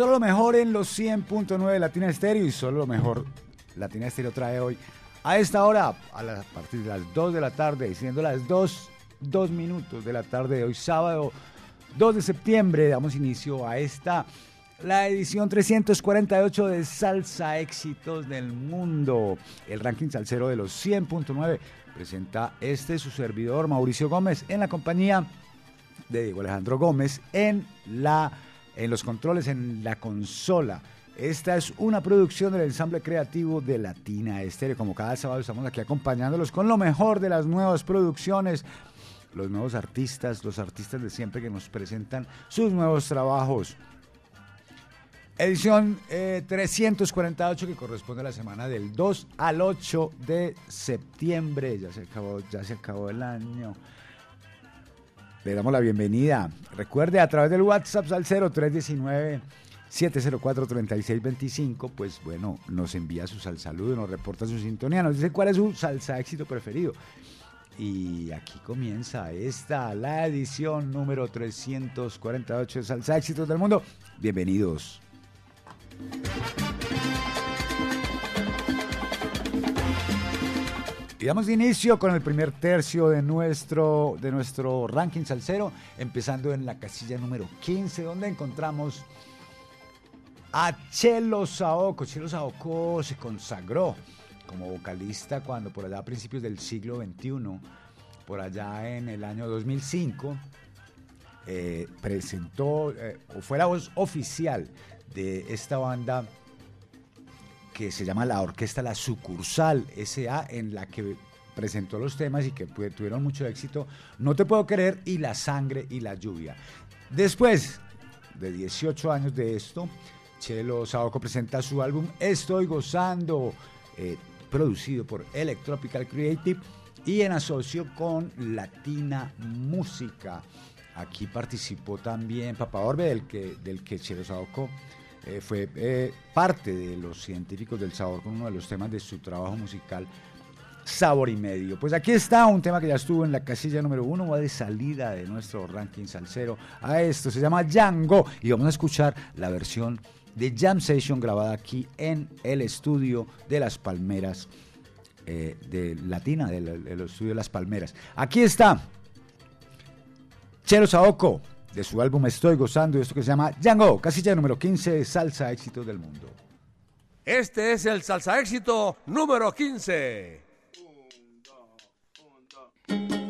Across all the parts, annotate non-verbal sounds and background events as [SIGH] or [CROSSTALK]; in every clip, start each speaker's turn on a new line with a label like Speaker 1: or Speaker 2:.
Speaker 1: Solo lo mejor en los 100.9 Latina Estéreo y solo lo mejor Latina Estéreo trae hoy a esta hora, a, partir de las 2 de la tarde, siendo las 2, 2 minutos de la tarde de hoy, sábado 2 de septiembre, damos inicio a esta, la edición 348 de Salsa Éxitos del Mundo. El ranking salsero de los 100.9 presenta este su servidor Mauricio Gómez en la compañía de Diego Alejandro Gómez en la en los controles en la consola. Esta es una producción del ensamble creativo de Latina Estéreo. Como cada sábado estamos aquí acompañándolos con lo mejor de las nuevas producciones, los nuevos artistas, los artistas de siempre que nos presentan sus nuevos trabajos. Edición eh, 348 que corresponde a la semana del 2 al 8 de septiembre. Ya se acabó, ya se acabó el año. Le damos la bienvenida. Recuerde a través del WhatsApp al 0319 704-3625, pues bueno, nos envía su sal saludo, nos reporta su sintonía, nos dice cuál es su salsa éxito preferido. Y aquí comienza esta, la edición número 348 de Salsa Éxitos del Mundo. Bienvenidos. Y damos inicio con el primer tercio de nuestro, de nuestro ranking salsero, empezando en la casilla número 15, donde encontramos a Chelo Saoco. Chelo Saoco se consagró como vocalista cuando por allá a principios del siglo XXI, por allá en el año 2005, eh, presentó eh, fue la voz oficial de esta banda que se llama la Orquesta La Sucursal SA, en la que presentó los temas y que tuvieron mucho éxito, No Te Puedo Querer y La Sangre y la Lluvia. Después de 18 años de esto, Chelo Saoco presenta su álbum Estoy Gozando, eh, producido por Electropical Creative y en asocio con Latina Música. Aquí participó también Papa Orbe, del que, del que Chelo Saoco eh, fue eh, parte de los científicos del sabor con uno de los temas de su trabajo musical Sabor y Medio. Pues aquí está un tema que ya estuvo en la casilla número uno, va de salida de nuestro ranking salsero a esto, se llama Django y vamos a escuchar la versión de Jam Session grabada aquí en el estudio de Las Palmeras, eh, de Latina, del, estudio de Las Palmeras. Aquí está Chelo Saoco, de su álbum Estoy Gozando, y esto que se llama Django, casilla número 15 de Salsa Éxitos del Mundo.
Speaker 2: Este es el salsa éxito número 15.
Speaker 3: Yango,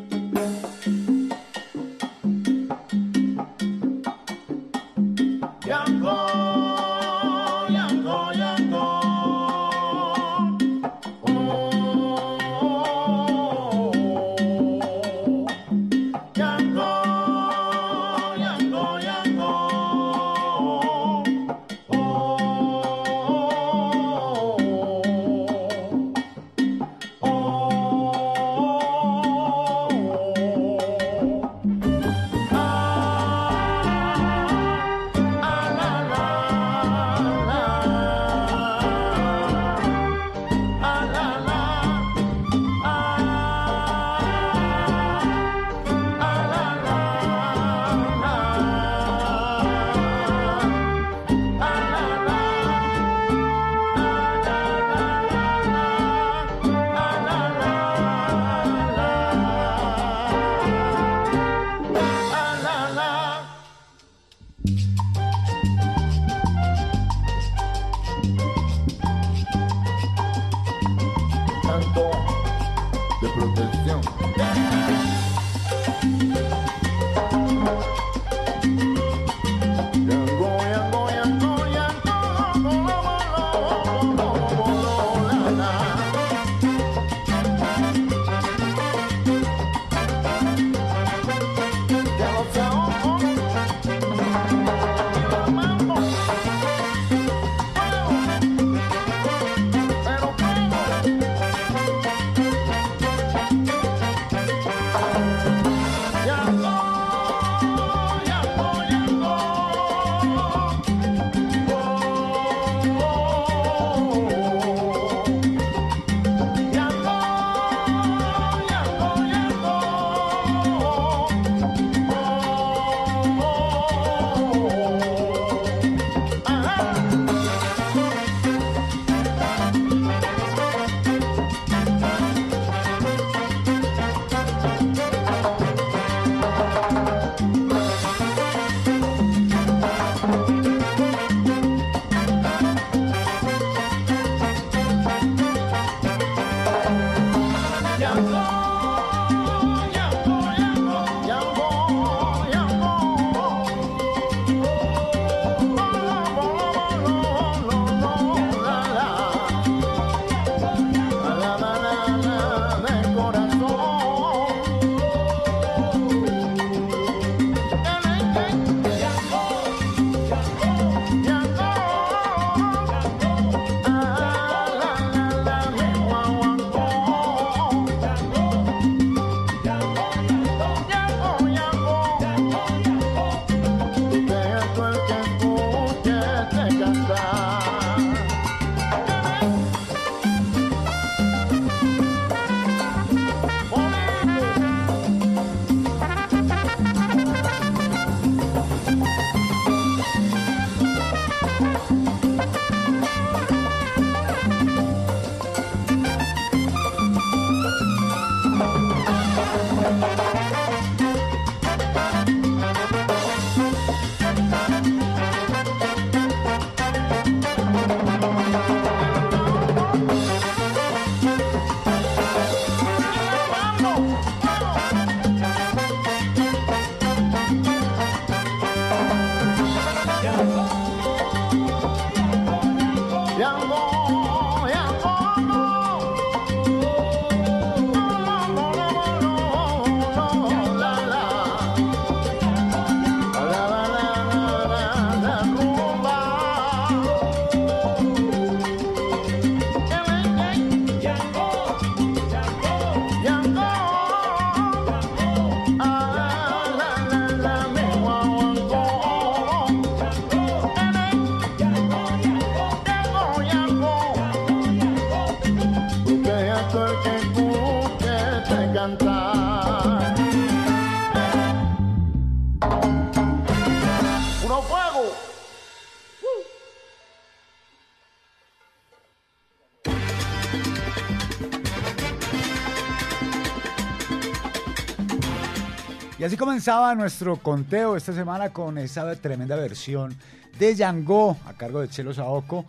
Speaker 1: comenzaba nuestro conteo esta semana con esa tremenda versión de Yango a cargo de Chelo Saoco,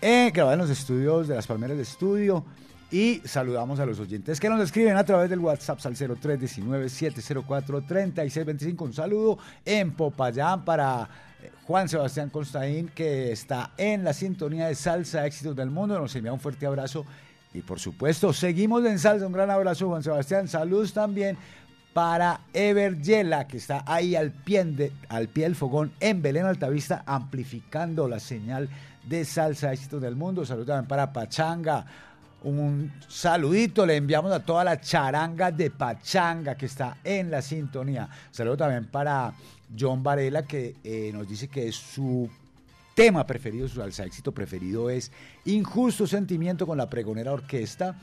Speaker 1: eh, grabada en los estudios de las Palmeras de Estudio. Y saludamos a los oyentes que nos escriben a través del WhatsApp al 0319-704-3625. Un saludo en Popayán para eh, Juan Sebastián Constaín, que está en la sintonía de Salsa Éxitos del Mundo. Nos envía un fuerte abrazo. Y por supuesto, seguimos en Salsa. Un gran abrazo, Juan Sebastián. Saludos también para Ever Yela, que está ahí al pie, de- al pie del fogón en Belén Altavista, amplificando la señal de Salsa Éxitos del Mundo. Saludos también para Pachanga. Un saludito le enviamos a toda la charanga de Pachanga que está en la sintonía. Saludo también para John Varela que eh, nos dice que su tema preferido, su salsa éxito preferido es Injusto Sentimiento con la Pregonera Orquesta.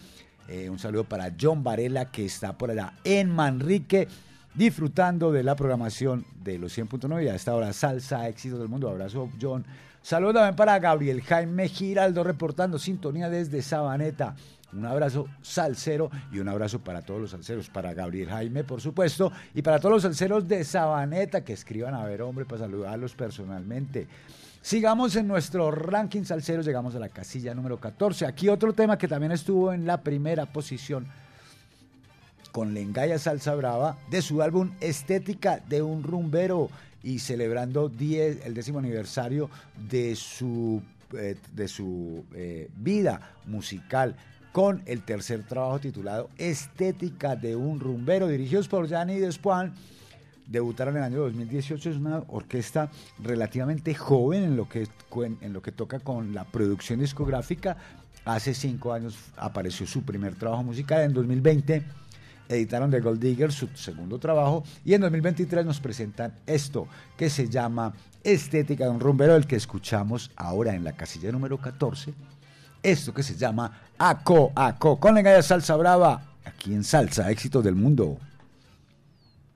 Speaker 1: Eh, un saludo para John Varela que está por allá en Manrique disfrutando de la programación de los 100.9 y a esta hora salsa éxitos del mundo. Abrazo John. Saludos también para Gabriel Jaime Giraldo reportando sintonía desde Sabaneta. Un abrazo salsero y un abrazo para todos los salseros, para Gabriel Jaime, por supuesto, y para todos los salseros de Sabaneta que escriban a ver, hombre, para saludarlos personalmente. Sigamos en nuestro ranking salsero, llegamos a la casilla número 14. Aquí otro tema que también estuvo en la primera posición con Lengaya Salsa Brava de su álbum Estética de un Rumbero y celebrando 10, el décimo aniversario de su, eh, de su eh, vida musical con el tercer trabajo titulado Estética de un Rumbero, dirigidos por Gianni Despuan. Debutaron en el año 2018, es una orquesta relativamente joven en lo que, en lo que toca con la producción discográfica. Hace cinco años apareció su primer trabajo musical, en 2020 editaron The Gold Digger, su segundo trabajo, y en 2023 nos presentan esto, que se llama Estética de un Rumbero, el que escuchamos ahora en la casilla número 14. Esto que se llama Aco Aco, con la Salsa Brava, aquí en Salsa, éxitos del mundo.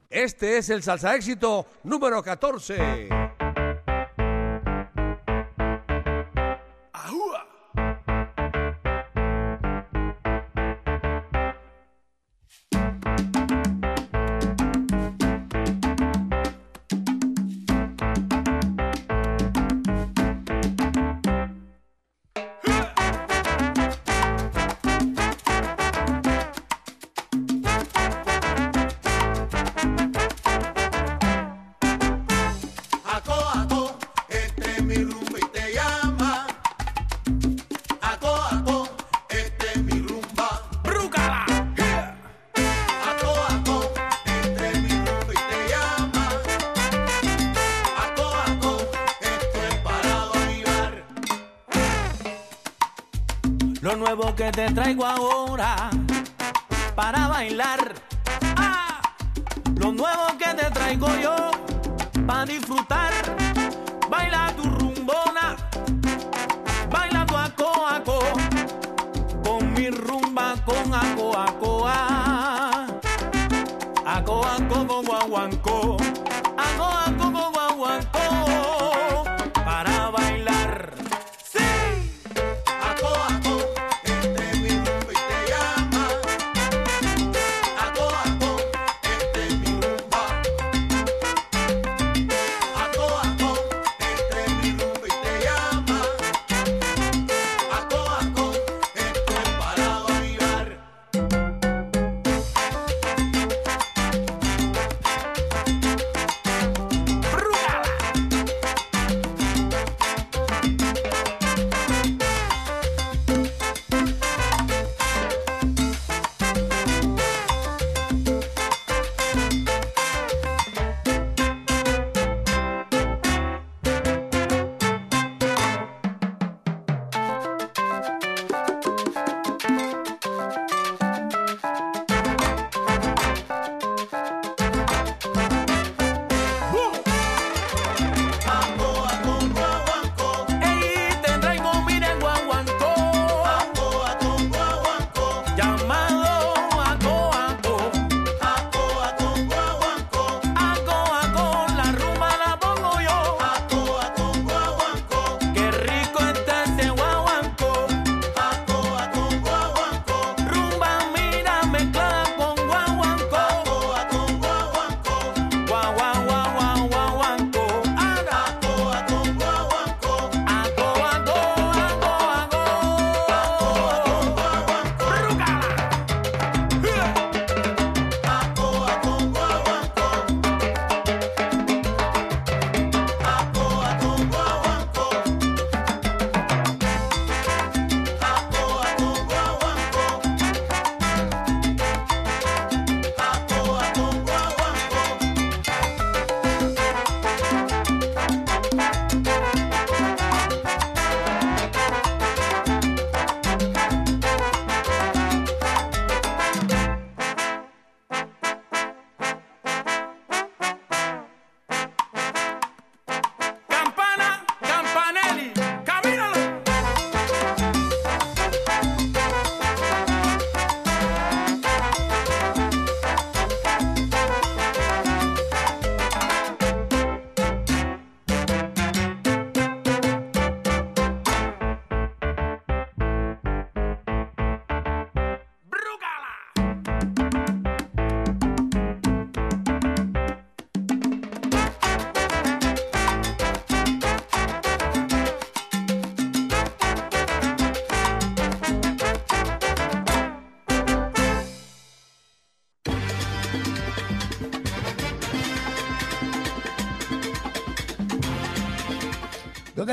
Speaker 2: Este es el salsa éxito número 14.
Speaker 4: Traigo ahora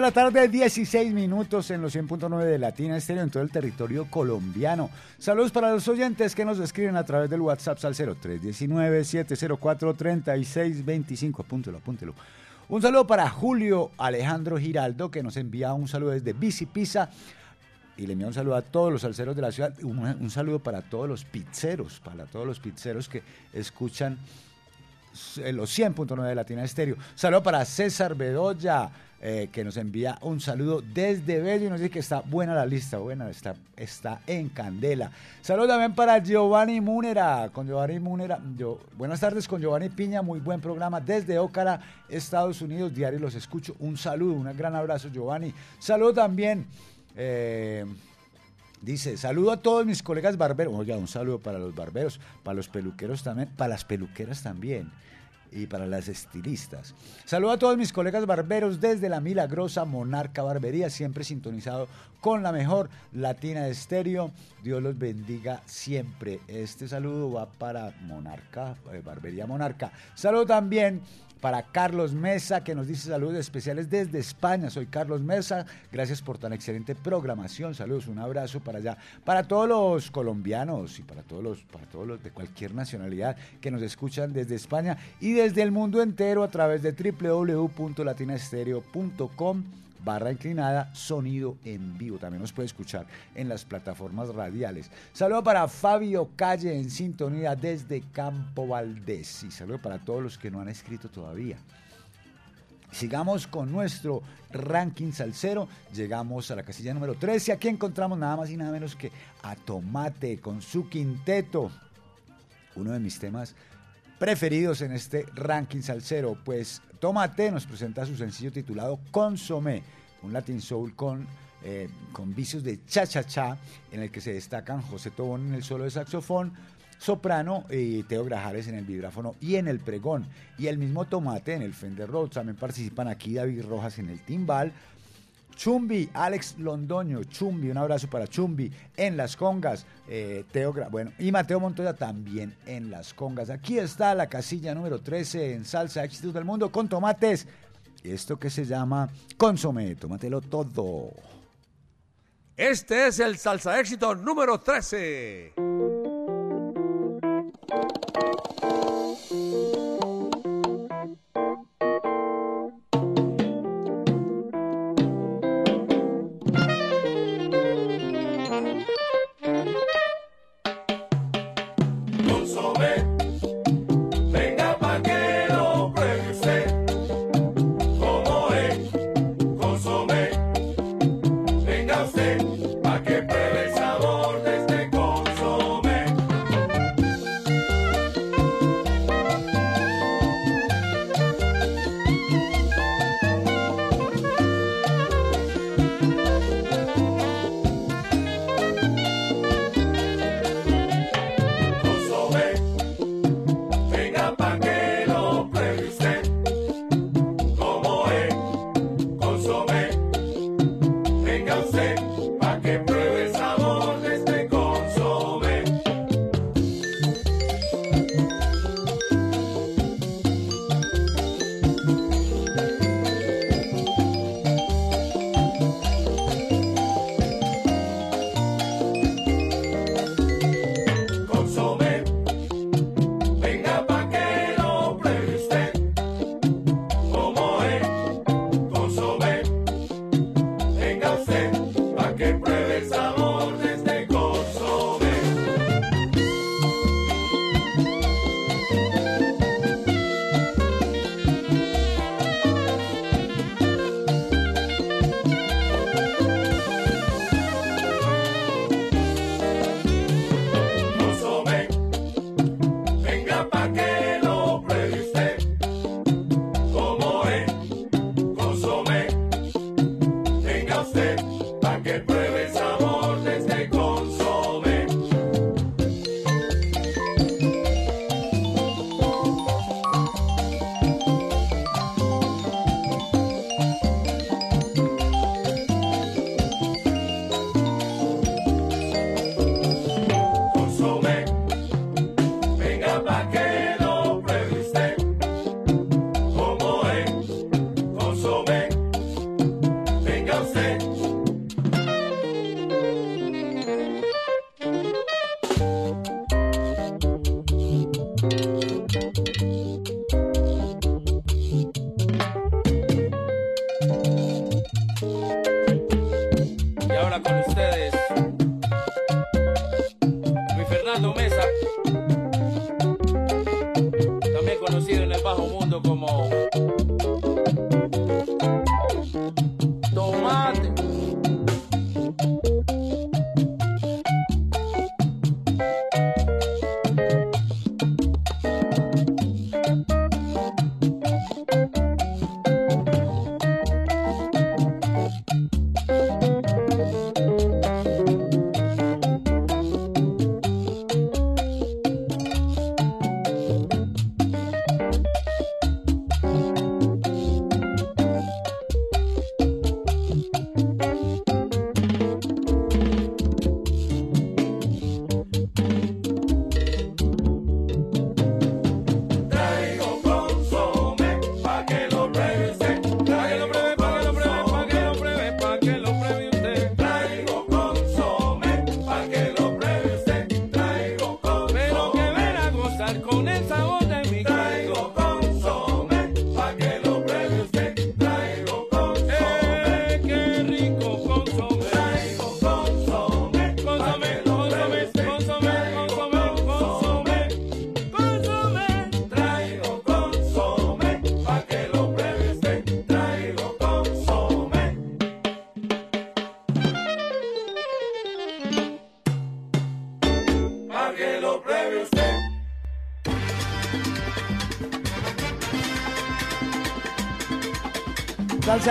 Speaker 1: la tarde, 16 minutos en los 100.9 de Latina Estéreo en todo el territorio colombiano. Saludos para los oyentes que nos escriben a través del WhatsApp al 0319-704-3625. Apúntelo, apúntelo. Un saludo para Julio Alejandro Giraldo, que nos envía un saludo desde Bici Pisa. Y le envía un saludo a todos los salseros de la ciudad. Un, saludo para todos los pizzeros, para todos los pizzeros que escuchan los 100.9 de Latina Estéreo. Saludo para César Bedoya, eh, que nos envía un saludo desde Bello y nos dice que está buena la lista, buena, está, está en candela. Saludo también para Giovanni Múnera, con Giovanni Múnera. Yo, buenas tardes con Giovanni Piña, muy buen programa desde Ócara, Estados Unidos, diario los escucho. Un saludo, un gran abrazo Giovanni. Saludo también. eh, Dice, saludo a todos mis colegas barberos. Oiga, un saludo para los barberos, para los peluqueros también, para las peluqueras también y para las estilistas. Saludo a todos mis colegas barberos desde la milagrosa Monarca Barbería, siempre sintonizado con la mejor latina de estéreo. Dios los bendiga siempre. Este saludo va para Monarca, eh, Barbería Monarca. Saludo también para Carlos Mesa, que nos dice saludos especiales desde España. Soy Carlos Mesa, gracias por tan excelente programación. Saludos, un abrazo para allá. Para todos los colombianos y para todos los, para todos los de cualquier nacionalidad que nos escuchan desde España y desde el mundo entero a través de www.latinaestereo.com barra inclinada, sonido en vivo. También nos puede escuchar en las plataformas radiales. Saludo para Fabio Calle en sintonía desde Campo Valdés. Y saludo para todos los que no han escrito todavía. Sigamos con nuestro ranking salsero. Llegamos a la casilla número 13. Aquí encontramos nada más y nada menos que a Tomate con su quinteto. Uno de mis temas preferidos en este ranking salsero, pues Tomate nos presenta su sencillo titulado Consomé, un Latin Soul con, eh, con vicios de cha-cha-cha, en el que se destacan José Tobón en el solo de saxofón, soprano y Teo Grajares en el vibráfono y en el pregón, y el mismo Tomate en el Fender Rhodes. También participan aquí David Rojas en el timbal, Chumbi, Alex Londoño, Chumbi, un abrazo para Chumbi en las congas, eh, Teo, bueno, y Mateo Montoya también en las congas. Aquí está la casilla número 13 en Salsa Éxitos del Mundo con tomates. Esto que se llama consomé, tómatelo todo.
Speaker 2: Este es el salsa éxito número 13.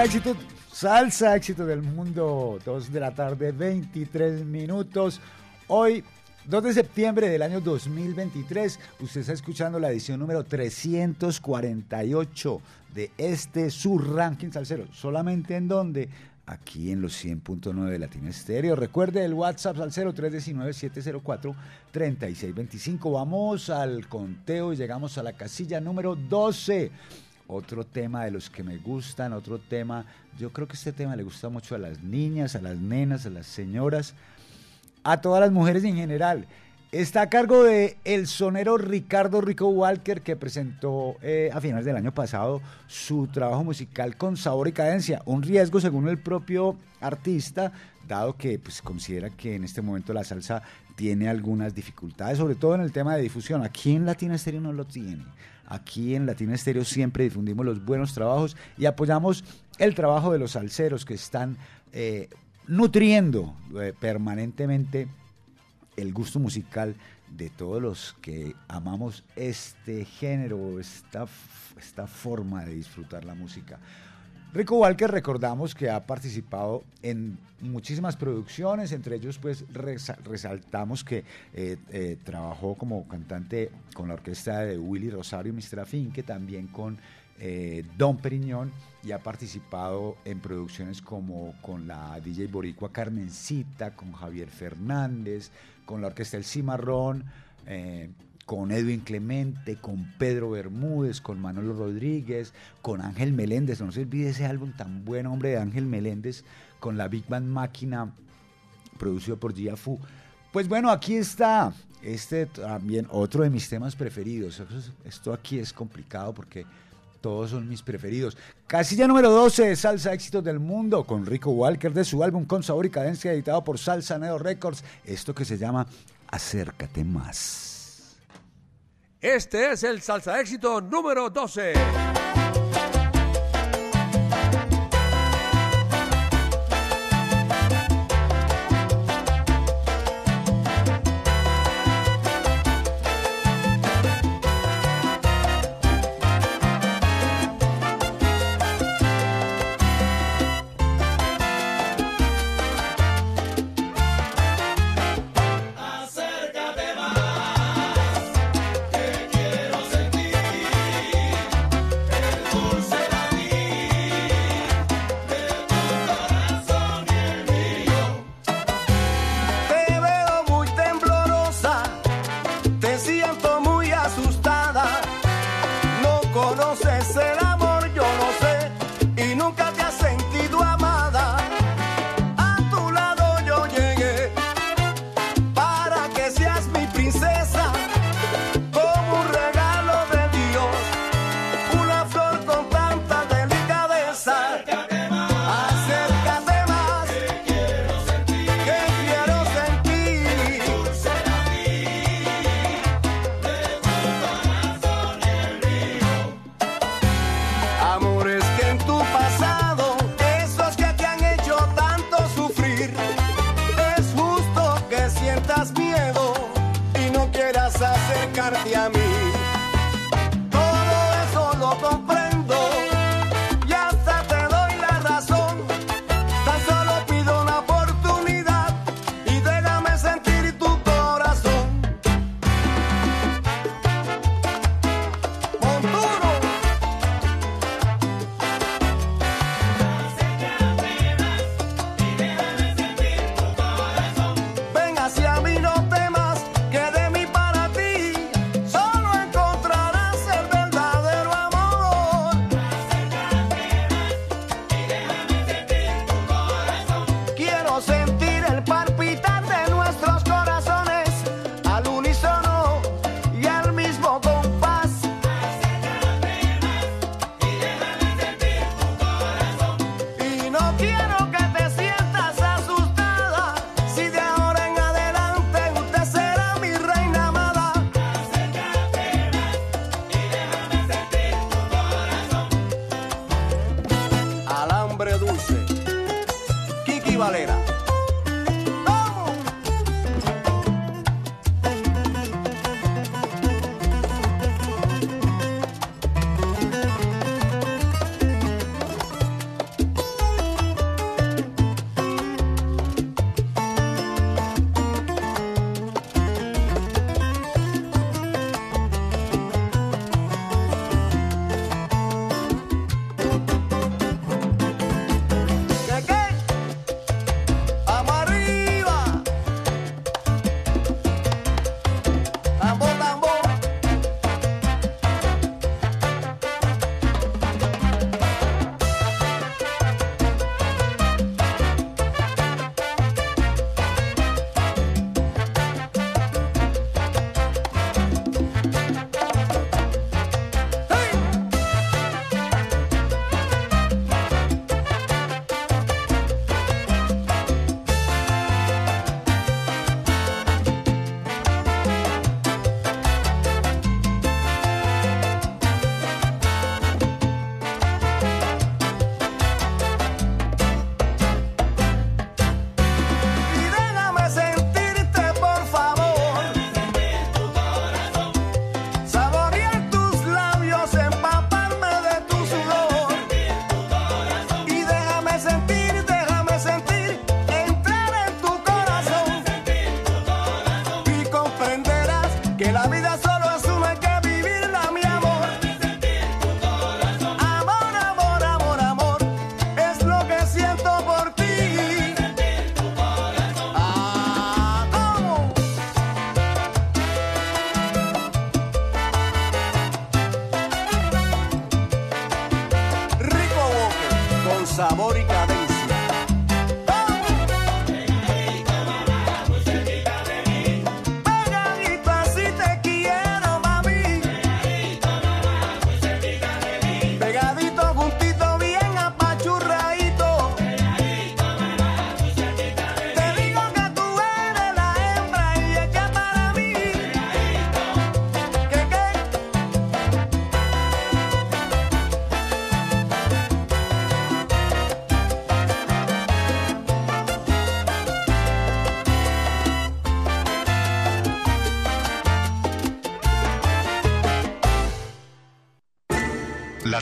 Speaker 1: Éxito, salsa éxito del mundo, 2 de la tarde, 23 minutos. Hoy, 2 de septiembre del año 2023, usted está escuchando la edición número 348 de este su ranking salsero. ¿Solamente en dónde? Aquí en los 100.9 de Latina Estéreo. Recuerde el WhatsApp salsero 319-704-3625. Vamos al conteo y llegamos a la casilla número 12 otro tema de los que me gustan, otro tema, yo creo que este tema le gusta mucho a las niñas, a las nenas, a las señoras, a todas las mujeres en general. Está a cargo de el sonero Ricardo Rico Walker, que presentó eh, a finales del año pasado su trabajo musical con sabor y cadencia. Un riesgo, según el propio artista, dado que pues, considera que en este momento la salsa tiene algunas dificultades, sobre todo en el tema de difusión. Aquí en Latina Estéreo no lo tiene. Aquí en Latina Estéreo siempre difundimos los buenos trabajos y apoyamos el trabajo de los salseros que están eh, nutriendo eh, permanentemente el gusto musical de todos los que amamos este género, esta, esta forma de disfrutar la música. Rico Walker recordamos que ha participado en muchísimas producciones, entre ellos pues resa- resaltamos que eh, eh, trabajó como cantante con la orquesta de Willy Rosario y Mr. Afinque, también con eh, Don Periñón y ha participado en producciones como con la DJ Boricua Carmencita, con Javier Fernández, con la orquesta El Cimarrón, con Edwin Clemente, con Pedro Bermúdez, con Manolo Rodríguez, con Ángel Meléndez. No se olvide ese álbum tan buen hombre de Ángel Meléndez, con la Big Band Máquina, producido por Gia Fu. Pues bueno, aquí está. Este también otro de mis temas preferidos. Esto aquí es complicado porque todos son mis preferidos. Casilla número 12, Salsa Éxitos del Mundo, con Rico Walker de su álbum Con Sabor y Cadencia, editado por Salsa Neo Records. Esto que se llama Acércate Más.
Speaker 2: Este es el salsa éxito número 12.
Speaker 5: acercarte a mí.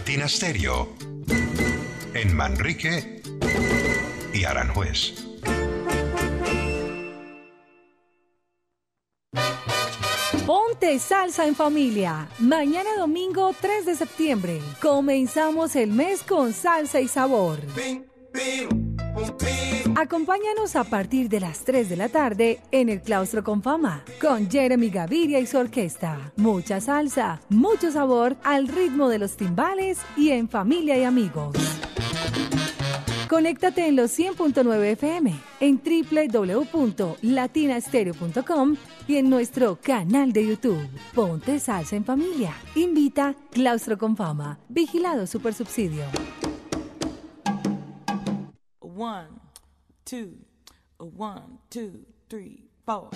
Speaker 6: Latina Stereo. En Manrique y Aranjuez.
Speaker 7: Ponte salsa en familia. Mañana domingo 3 de septiembre. Comenzamos el mes con salsa y sabor.
Speaker 5: Pim, pim,
Speaker 7: Acompáñanos a partir de las 3 de la tarde en el Claustro con Fama con Jeremy Gaviria y su orquesta. Mucha salsa, mucho sabor al ritmo de los timbales y en familia y amigos. Conéctate en los 100.9 FM, en www.latinastereo.com y en nuestro canal de YouTube. Ponte salsa en familia. Invita Claustro con Fama. Vigilado Supersubsidio.
Speaker 8: One, two, one, two, three, four.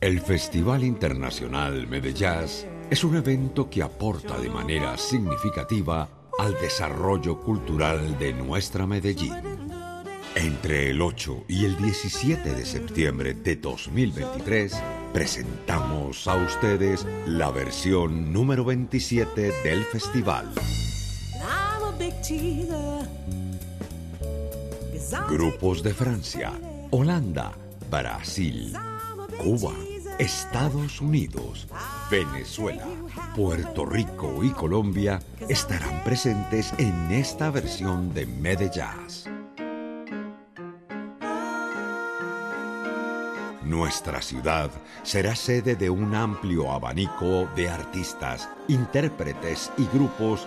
Speaker 9: El Festival Internacional Medellín es un evento que aporta de manera significativa al desarrollo cultural de nuestra Medellín. Entre el 8 y el 17 de septiembre de 2023 presentamos a ustedes la versión número 27 del festival. Grupos de Francia, Holanda, Brasil, Cuba, Estados Unidos, Venezuela, Puerto Rico y Colombia estarán presentes en esta versión de Medellín. Nuestra ciudad será sede de un amplio abanico de artistas, intérpretes y grupos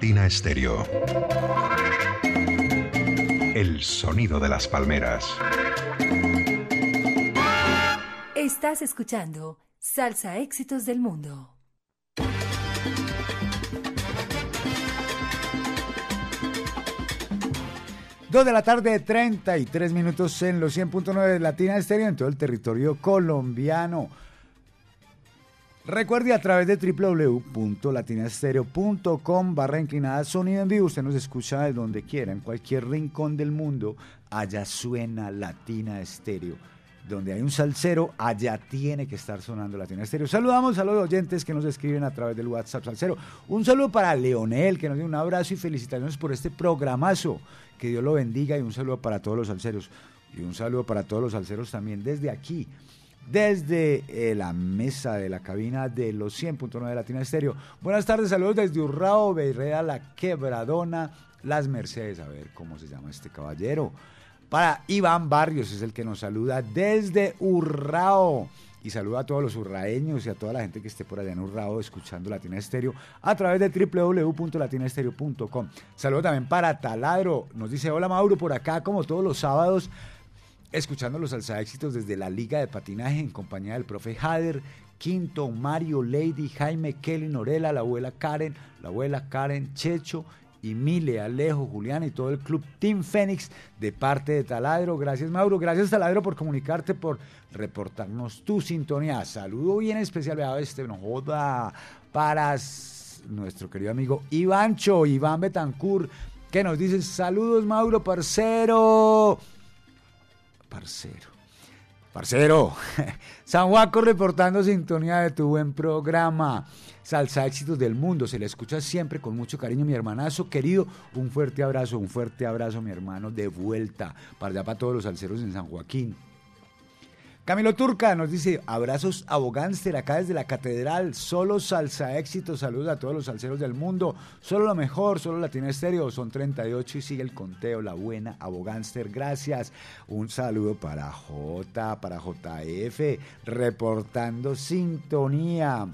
Speaker 6: Latina Stereo. El sonido de las palmeras.
Speaker 7: Estás escuchando Salsa Éxitos del Mundo.
Speaker 1: Dos de la tarde, 33 minutos en los 100.9 de Latina Estéreo en todo el territorio colombiano. Recuerde a través de www.latinastereo.com barra inclinada sonido en vivo. Usted nos escucha de donde quiera, en cualquier rincón del mundo. Allá suena Latina Estéreo. Donde hay un salsero, allá tiene que estar sonando Latina Estéreo. Saludamos a los oyentes que nos escriben a través del WhatsApp Salsero. Un saludo para Leonel, que nos dio un abrazo y felicitaciones por este programazo. Que Dios lo bendiga y un saludo para todos los salseros. Y un saludo para todos los salseros también desde aquí desde eh, la mesa de la cabina de los 100.9 de Latina Estéreo. Buenas tardes, saludos desde Urrao, Beirrea, La Quebradona, Las Mercedes, a ver cómo se llama este caballero. Para Iván Barrios es el que nos saluda desde Urrao. Y saluda a todos los urraeños y a toda la gente que esté por allá en Urrao escuchando Latina Estéreo a través de www.latinaestereo.com. Saludo también para Taladro. Nos dice, hola Mauro, por acá como todos los sábados escuchando los salsa éxitos desde la Liga de Patinaje en compañía del profe Jader, Quinto, Mario, Lady, Jaime, Kelly, Norela, la abuela Karen, la abuela Karen, Checho y Mile, Alejo, Julián y todo el club Team Fénix de parte de Taladro. Gracias Mauro, gracias Taladro por comunicarte, por reportarnos tu sintonía. Saludo bien especial, vea este, no joda, para nuestro querido amigo Ivancho, Iván Betancourt, que nos dice saludos Mauro, parcero. Parcero. Parcero, [LAUGHS] San Juaco reportando sintonía de tu buen programa. Salsa Éxitos del Mundo, se le escucha siempre con mucho cariño, mi hermanazo querido. Un fuerte abrazo, un fuerte abrazo, mi hermano, de vuelta para allá para todos los salseros en San Joaquín. Camilo Turca nos dice, abrazos a Bogánster acá desde la catedral, solo salsa éxito, saludos a todos los salseros del mundo, solo lo mejor, solo Latina Estéreo, son 38 y sigue el conteo, la buena a Bogánster, gracias. Un saludo para J, para JF, reportando sintonía.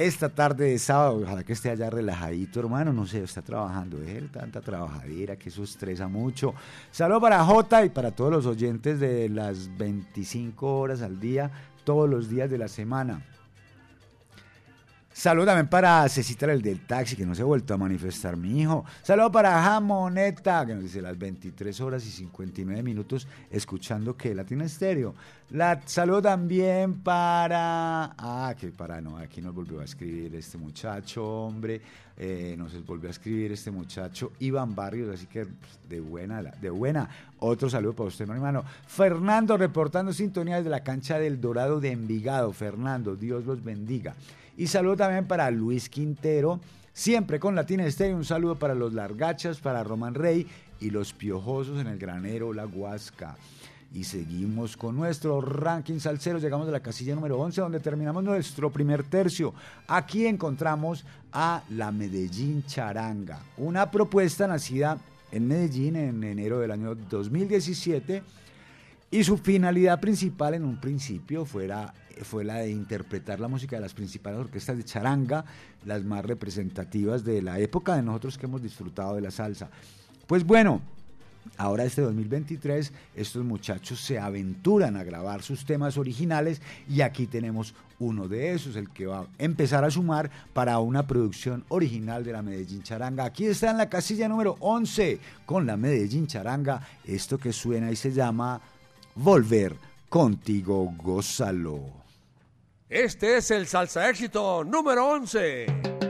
Speaker 1: Esta tarde de sábado, ojalá que esté allá relajadito, hermano. No sé, está trabajando él, tanta trabajadera que eso estresa mucho. Saludo para Jota y para todos los oyentes de las 25 horas al día, todos los días de la semana. Saludo también para Cecita, el del taxi, que no se ha vuelto a manifestar, mi hijo. Saludo para Jamoneta, que nos dice las 23 horas y 59 minutos, escuchando que Latina Estéreo. La saludo también para. Ah, que para no, aquí nos volvió a escribir este muchacho, hombre. Eh, nos volvió a escribir este muchacho, Iván Barrios, así que pues, de buena, de buena. Otro saludo para usted, mi hermano. Fernando, reportando sintonía desde la cancha del Dorado de Envigado. Fernando, Dios los bendiga. Y saludo también para Luis Quintero, siempre con Latina Estéreo. Un saludo para los Largachas, para Roman Rey y los Piojosos en el Granero La Huasca. Y seguimos con nuestro ranking salsero. Llegamos a la casilla número 11, donde terminamos nuestro primer tercio. Aquí encontramos a la Medellín Charanga, una propuesta nacida en Medellín en enero del año 2017 y su finalidad principal en un principio fuera, fue la de interpretar la música de las principales orquestas de charanga, las más representativas de la época de nosotros que hemos disfrutado de la salsa. Pues bueno, ahora este 2023 estos muchachos se aventuran a grabar sus temas originales y aquí tenemos uno de esos, el que va a empezar a sumar para una producción original de la Medellín Charanga. Aquí está en la casilla número 11 con la Medellín Charanga, esto que suena y se llama Volver contigo, gózalo.
Speaker 2: Este es el salsa éxito número 11.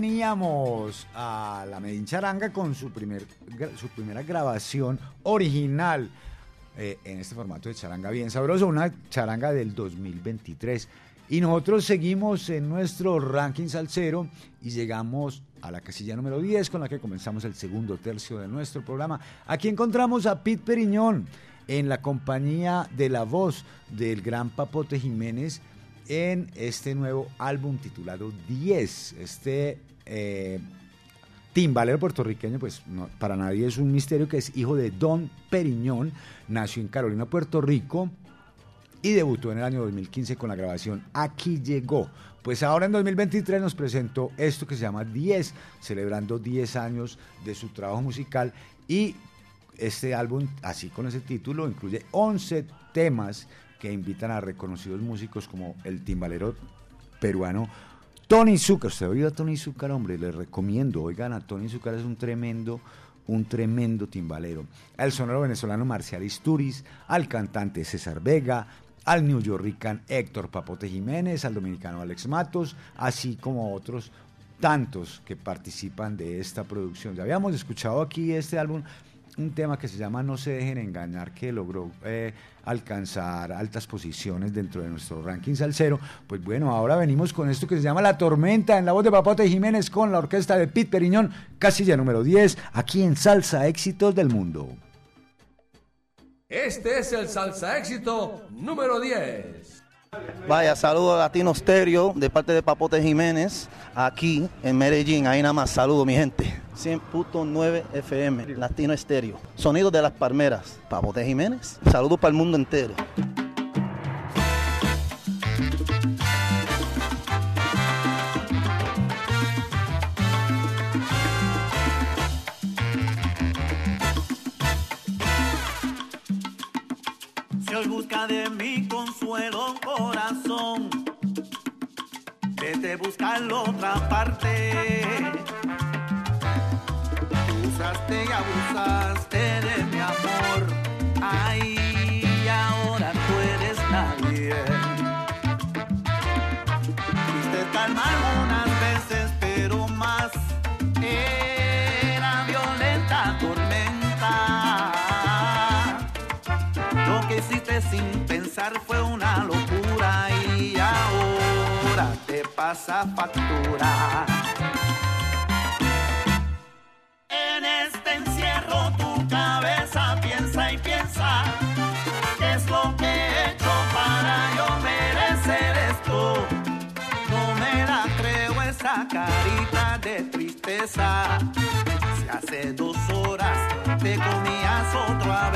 Speaker 1: Teníamos a la Medellín Charanga con su, primer, su primera grabación original eh, en este formato de charanga bien sabroso, una charanga del 2023. Y nosotros seguimos en nuestro ranking salsero y llegamos a la casilla número 10 con la que comenzamos el segundo tercio de nuestro programa. Aquí encontramos a Pete Periñón en la compañía de la voz del gran Papote Jiménez en este nuevo álbum titulado 10. Este eh, timbalero puertorriqueño, pues para nadie es un misterio que es hijo de Don Periñón, nació en Carolina, Puerto Rico y debutó en el año 2015 con la grabación Aquí llegó. Pues ahora en 2023 nos presentó esto que se llama 10, celebrando 10 años de su trabajo musical y este álbum, así con ese título, incluye 11 temas que invitan a reconocidos músicos como el timbalero peruano Tony Zúcar. Usted ha oído a Tony Zúcar, hombre, le recomiendo. Oigan, a Tony Zúcar es un tremendo, un tremendo timbalero. Al sonoro venezolano Marcial Isturiz, al cantante César Vega, al New Yorkican Héctor Papote Jiménez, al dominicano Alex Matos, así como otros tantos que participan de esta producción. Ya habíamos escuchado aquí este álbum un tema que se llama No se dejen engañar, que logró eh, alcanzar altas posiciones dentro de nuestro ranking salsero. Pues bueno, ahora venimos con esto que se llama La Tormenta, en la voz de Papote Jiménez con la orquesta de Pete Periñón, casilla número 10, aquí en Salsa Éxitos del Mundo.
Speaker 2: Este es el salsa éxito número 10.
Speaker 10: Vaya, saludo a Latino Stereo de parte de Papote Jiménez, aquí en Medellín. Ahí nada más, saludo mi gente. 100.9 FM, Latino Stereo. Sonidos de las palmeras. Papote Jiménez, saludos para el mundo entero.
Speaker 11: Busca de mi consuelo corazón, vete a otra parte. Usaste y abusaste de mi amor, ay, ahora tú eres nadie. Fuiste calma algunas Sin pensar fue una locura y ahora te pasa factura. En este encierro tu cabeza piensa y piensa qué es lo que he hecho para yo merecer esto. No me la creo esa carita de tristeza. Si hace dos horas te comías otro a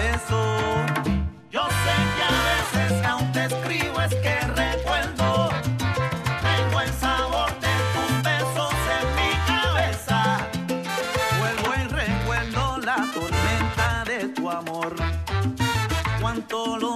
Speaker 11: Cuánto lo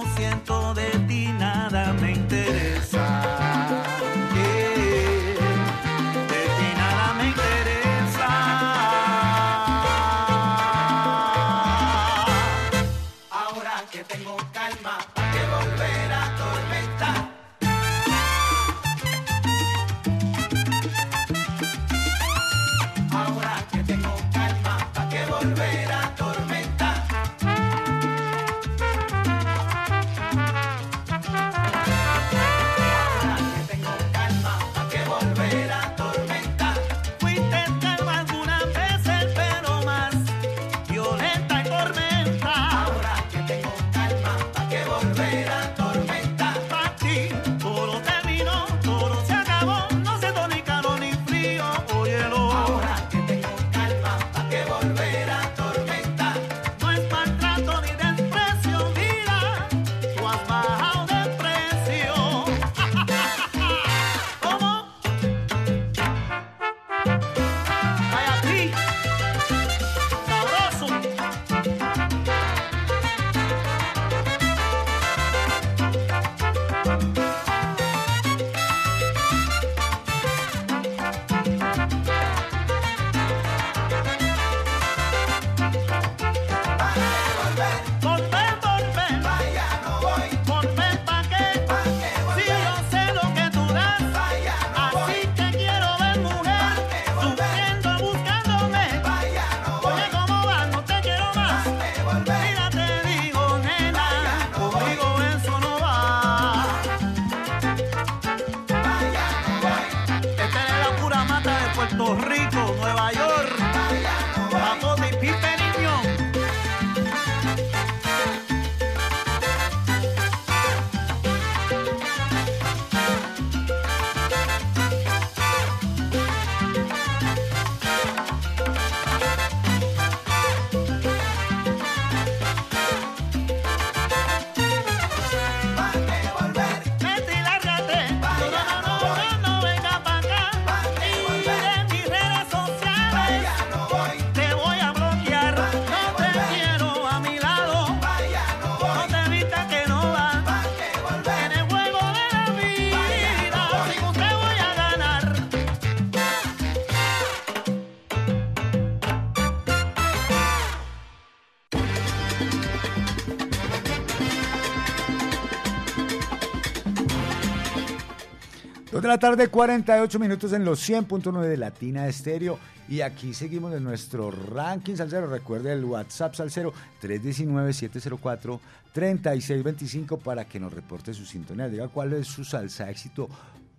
Speaker 11: de
Speaker 1: la tarde, 48 minutos en los 100.9 de Latina Estéreo. Y aquí seguimos en nuestro ranking salsero. Recuerde el WhatsApp salsero 319-704-3625 para que nos reporte su sintonía. Diga cuál es su salsa éxito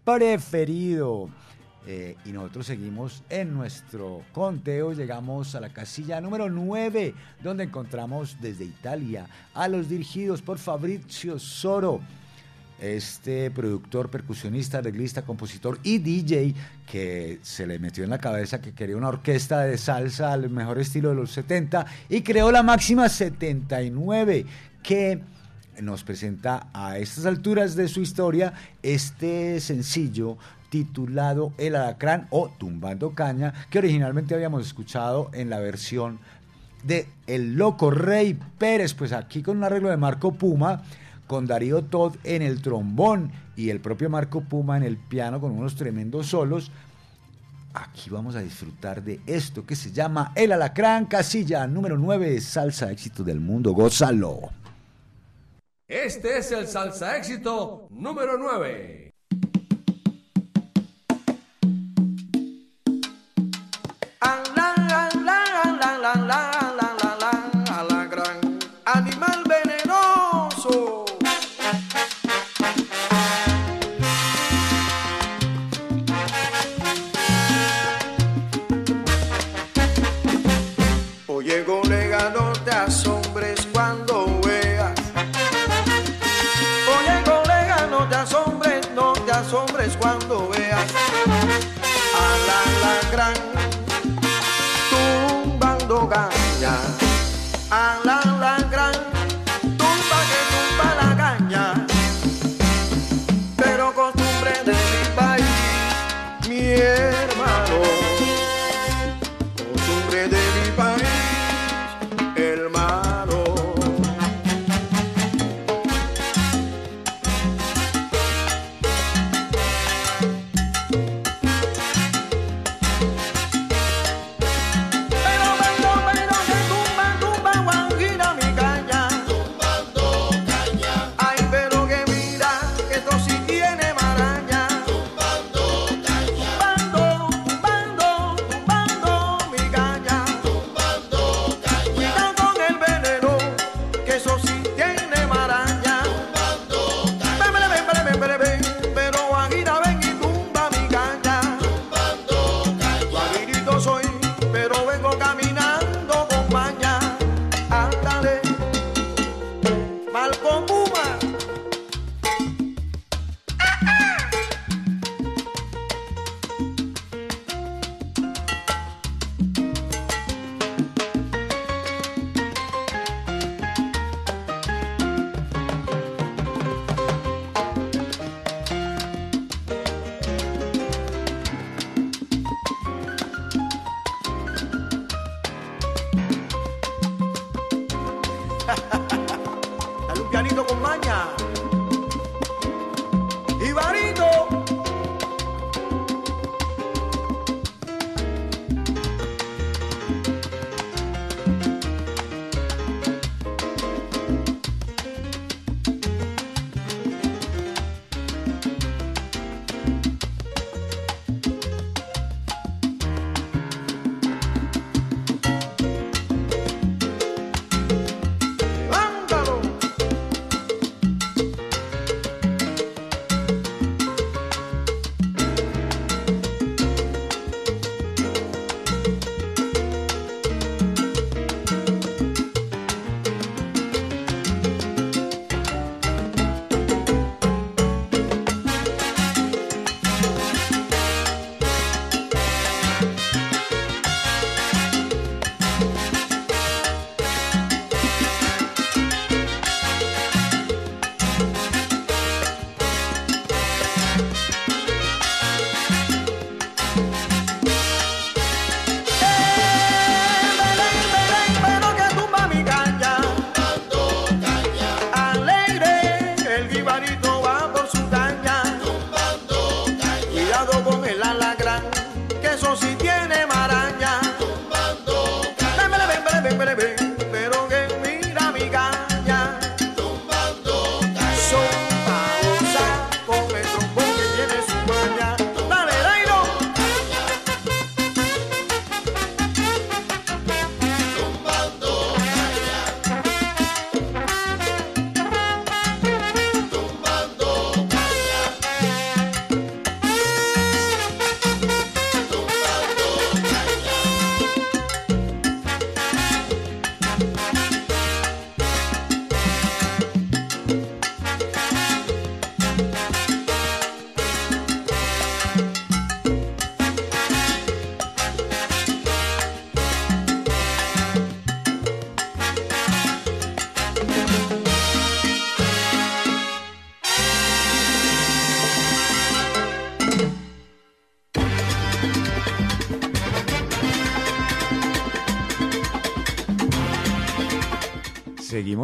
Speaker 1: preferido. Eh, y nosotros seguimos en nuestro conteo. Llegamos a la casilla número 9, donde encontramos desde Italia a los dirigidos por Fabrizio Soro este productor, percusionista, arreglista, compositor y DJ que se le metió en la cabeza que quería una orquesta de salsa al mejor estilo de los 70 y creó la máxima 79 que nos presenta a estas alturas de su historia este sencillo titulado El Alacrán o Tumbando Caña que originalmente habíamos escuchado en la versión de El Loco Rey Pérez, pues aquí con un arreglo de Marco Puma con Darío Todd en el trombón y el propio Marco Puma en el piano con unos tremendos solos. Aquí vamos a disfrutar de esto que se llama El Alacrán Casilla número 9, salsa éxito del mundo. Gózalo.
Speaker 12: Este es el salsa éxito número 9.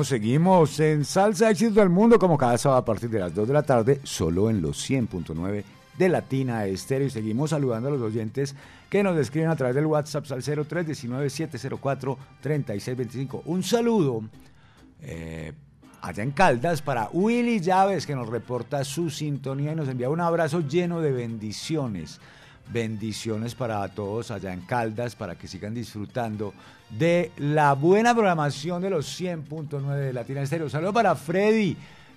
Speaker 1: Seguimos, en Salsa Éxito del Mundo, como cada sábado a partir de las 2 de la tarde, solo en los 100.9 de Latina Estéreo. Y seguimos saludando a los oyentes que nos describen a través del WhatsApp al 0319-704-3625. Un saludo eh, allá en Caldas para Willy Llaves, que nos reporta su sintonía y nos envía un abrazo lleno de bendiciones. Bendiciones para todos allá en Caldas, para que sigan disfrutando de la buena programación de los 100.9 de Latina Estéreo. Saludos para Freddy.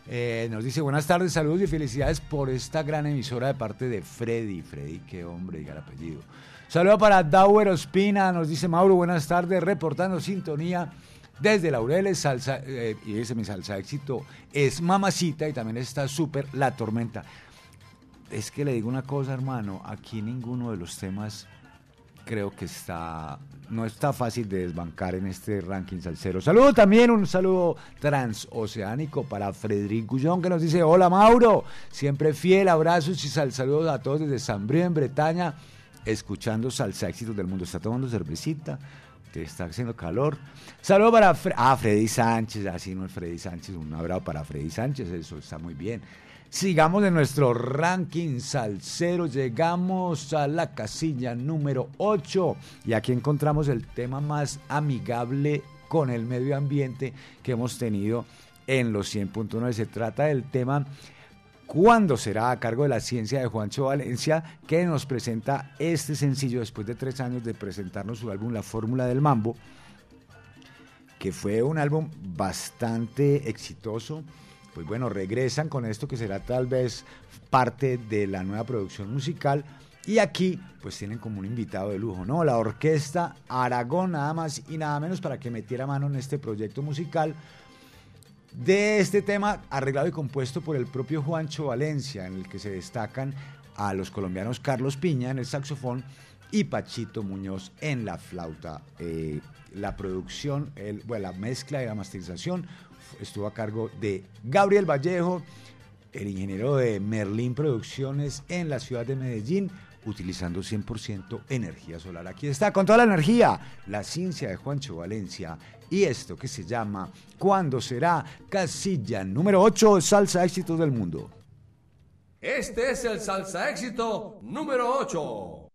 Speaker 1: Eh, nos dice buenas tardes, saludos y felicidades por esta gran emisora de parte de Freddy. Freddy, qué hombre, diga el apellido. Saludos para Dauer Ospina, nos dice Mauro, buenas tardes, reportando sintonía desde Laureles, salsa, eh, y dice mi salsa éxito es Mamacita y también está súper La Tormenta. Es que le digo una cosa, hermano, aquí ninguno de los temas creo que está no está fácil de desbancar en este ranking salsero. Saludo también, un saludo transoceánico para Frederic Gullón que nos dice, hola Mauro, siempre fiel, abrazos y sal saludos a todos desde San en Bretaña, escuchando salsa éxitos del mundo. Está tomando cervecita, que está haciendo calor. Saludo para ah, Freddy Sánchez, así no es Freddy Sánchez, un abrazo para Freddy Sánchez, eso está muy bien. Sigamos en nuestro ranking salsero, llegamos a la casilla número 8 y aquí encontramos el tema más amigable con el medio ambiente que hemos tenido en los 100.9. Se trata del tema ¿Cuándo será a cargo de la ciencia de Juancho Valencia que nos presenta este sencillo después de tres años de presentarnos su álbum La Fórmula del Mambo? que fue un álbum bastante exitoso. Pues bueno, regresan con esto que será tal vez parte de la nueva producción musical. Y aquí pues tienen como un invitado de lujo, ¿no? La orquesta Aragón, nada más y nada menos para que metiera mano en este proyecto musical de este tema arreglado y compuesto por el propio Juancho Valencia, en el que se destacan a los colombianos Carlos Piña en el saxofón y Pachito Muñoz en la flauta. Eh, la producción, bueno, la mezcla y la masterización estuvo a cargo de Gabriel Vallejo, el ingeniero de Merlín Producciones en la ciudad de Medellín, utilizando 100% energía solar. Aquí está, con toda la energía, la ciencia de Juancho Valencia y esto que se llama ¿Cuándo será? Casilla número 8, Salsa Éxitos del Mundo.
Speaker 2: Este es el salsa éxito número 8.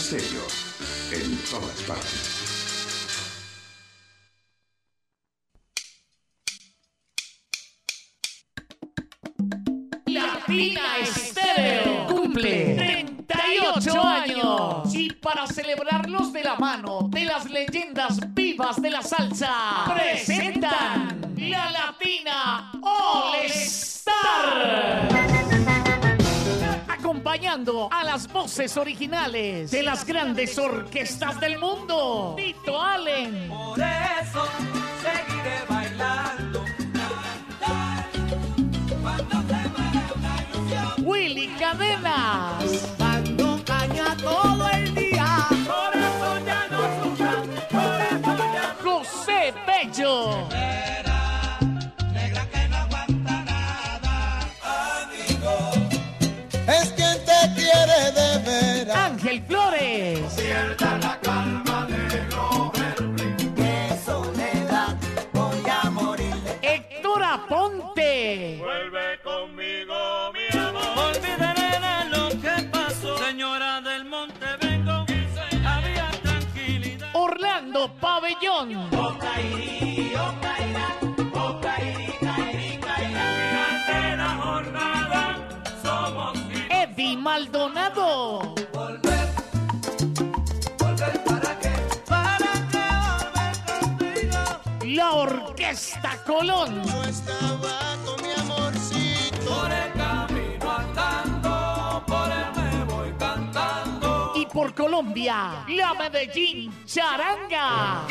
Speaker 6: Latina Stereo. En todas partes.
Speaker 13: Latina Estéreo cumple 38 años y para celebrarlos de la mano de las leyendas vivas de la salsa presentan la Latina Acompañando a las voces originales de las grandes orquestas del mundo. Tito Allen.
Speaker 3: Por eso seguiré bailando.
Speaker 13: Willy Cadenas.
Speaker 3: Dando caña todo el día. Por eso ya no sufran. Por eso ya
Speaker 13: José Bello. Orquesta Colón.
Speaker 3: Yo estaba con mi amorcito. Por el camino andando, por él me voy cantando.
Speaker 13: Y por Colombia, la Medellín Charanga.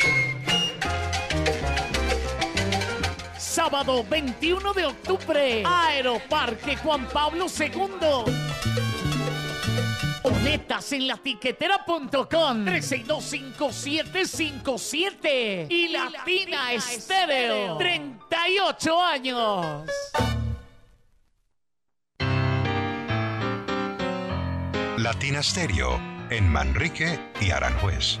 Speaker 13: Sábado 21 de octubre, Aeroparque Juan Pablo II. Boletas en latiquetera.com 3625757 y Latina Estéreo 38 años.
Speaker 6: Latina Stereo. En Manrique y Aranjuez.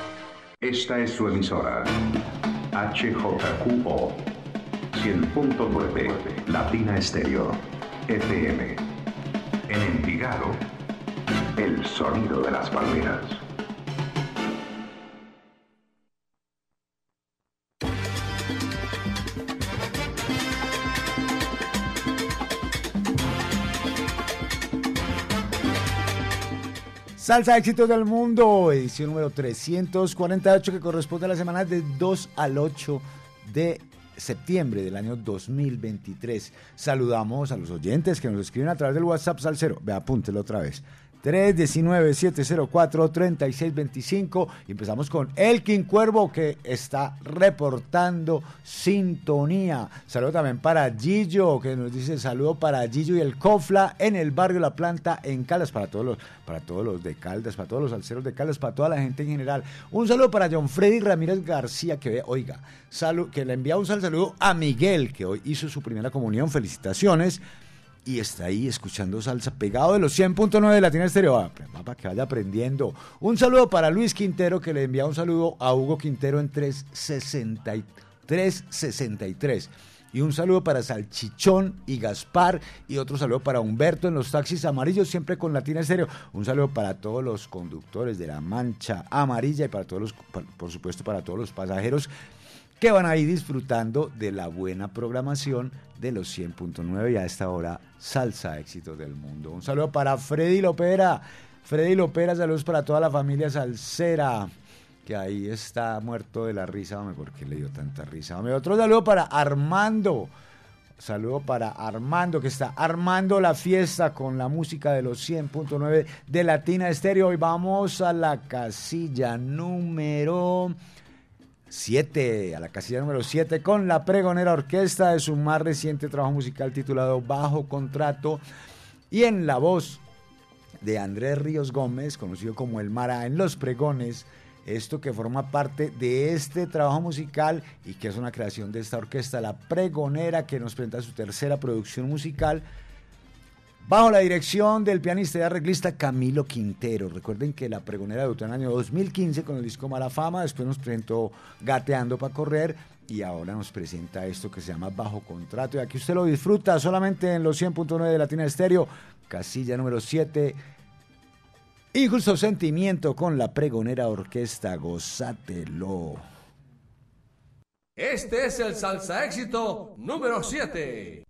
Speaker 6: Esta es su emisora. HJQO 100.9 Latina Estéreo FM. En Envigado, el sonido de las palmeras.
Speaker 1: Salsa Éxitos del Mundo, edición número 348 que corresponde a la semana del 2 al 8 de septiembre del año 2023. Saludamos a los oyentes que nos escriben a través del WhatsApp Salcero. Ve, apúntelo otra vez. 319-704-3625. Y empezamos con Elkin Cuervo que está reportando sintonía. Saludo también para Gillo que nos dice saludo para Gillo y el Cofla en el barrio La Planta en Caldas para todos los para todos los de Caldas, para todos los alceros de Caldas, para toda la gente en general. Un saludo para John Freddy Ramírez García que ve, oiga, que le envía un sal- saludo a Miguel que hoy hizo su primera comunión. Felicitaciones y está ahí escuchando salsa pegado de los 100.9 de Latina Estéreo. Ah, pues, Para que vaya aprendiendo. Un saludo para Luis Quintero, que le envía un saludo a Hugo Quintero en 360 y- 363. Y un saludo para Salchichón y Gaspar. Y otro saludo para Humberto en los taxis amarillos, siempre con Latina Estéreo. Un saludo para todos los conductores de la Mancha Amarilla y para todos los, por supuesto, para todos los pasajeros que van a ir disfrutando de la buena programación de los 100.9 y a esta hora Salsa Éxitos del Mundo. Un saludo para Freddy Lopera. Freddy Lopera, saludos para toda la familia Salsera, que ahí está muerto de la risa, hombre, ¿por qué le dio tanta risa? Hombre, otro saludo para Armando. Saludo para Armando, que está armando la fiesta con la música de los 100.9 de Latina Estéreo. Y vamos a la casilla número 7, a la casilla número 7, con la pregonera orquesta de su más reciente trabajo musical titulado Bajo Contrato. Y en la voz de Andrés Ríos Gómez, conocido como El Mara en los pregones, esto que forma parte de este trabajo musical y que es una creación de esta orquesta, La Pregonera, que nos presenta su tercera producción musical, bajo la dirección del pianista y arreglista Camilo Quintero. Recuerden que La Pregonera debutó en el año 2015 con el disco Mala Fama, después nos presentó Gateando para Correr y ahora nos presenta esto que se llama Bajo Contrato. Y aquí usted lo disfruta solamente en los 100.9 de Latina Estéreo, casilla número 7 Injusto sentimiento con la pregonera orquesta, gozátelo.
Speaker 14: Este es el salsa éxito número 7.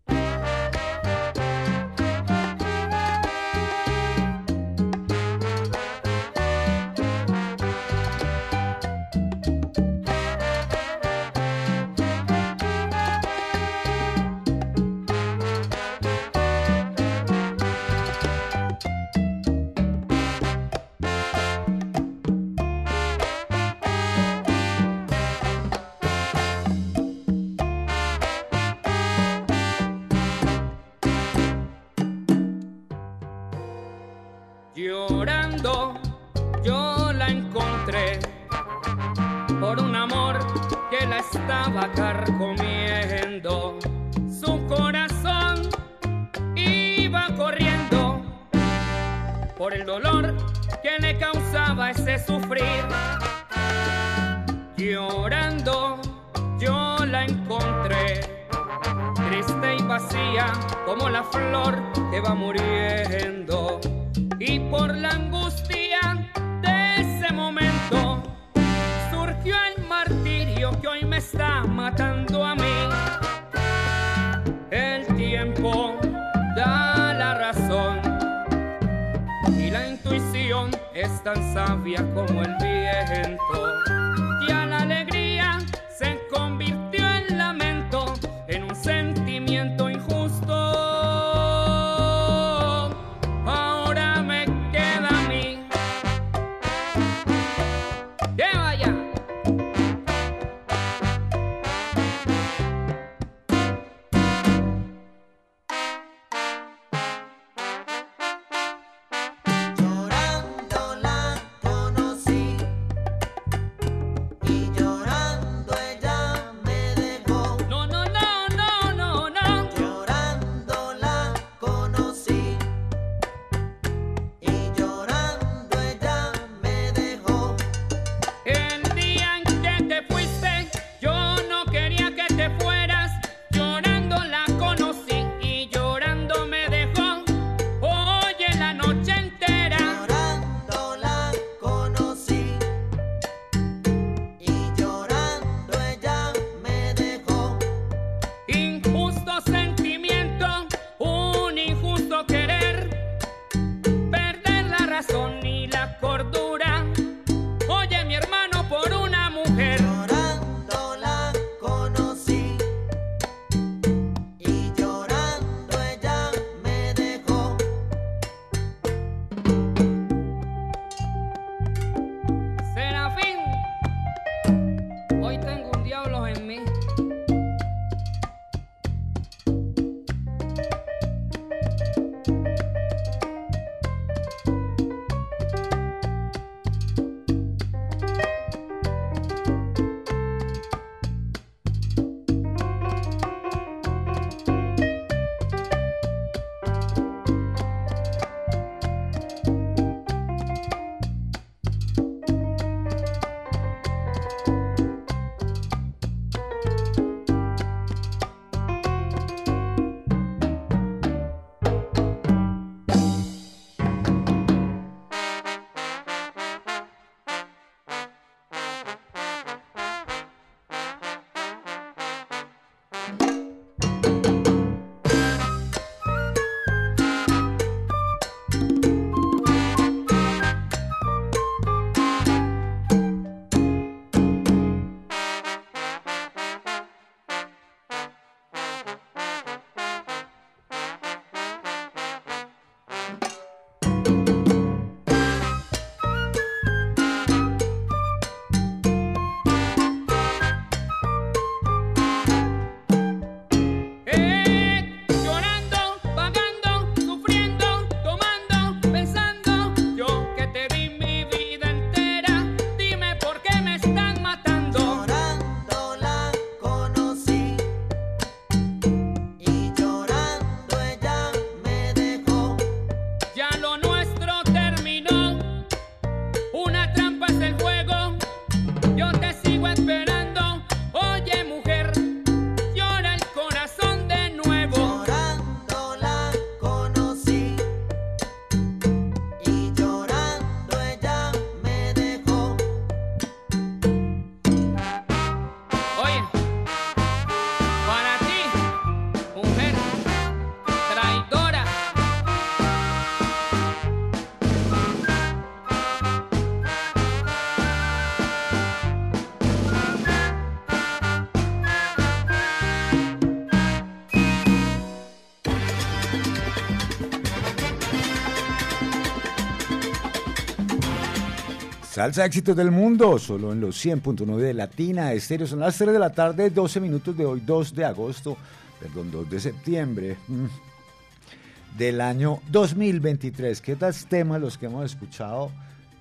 Speaker 1: Salsa éxitos del mundo, solo en los 100.9 de Latina Estéreo. Son las 3 de la tarde, 12 minutos de hoy, 2 de agosto, perdón, 2 de septiembre mm, del año 2023. ¿Qué tal temas los que hemos escuchado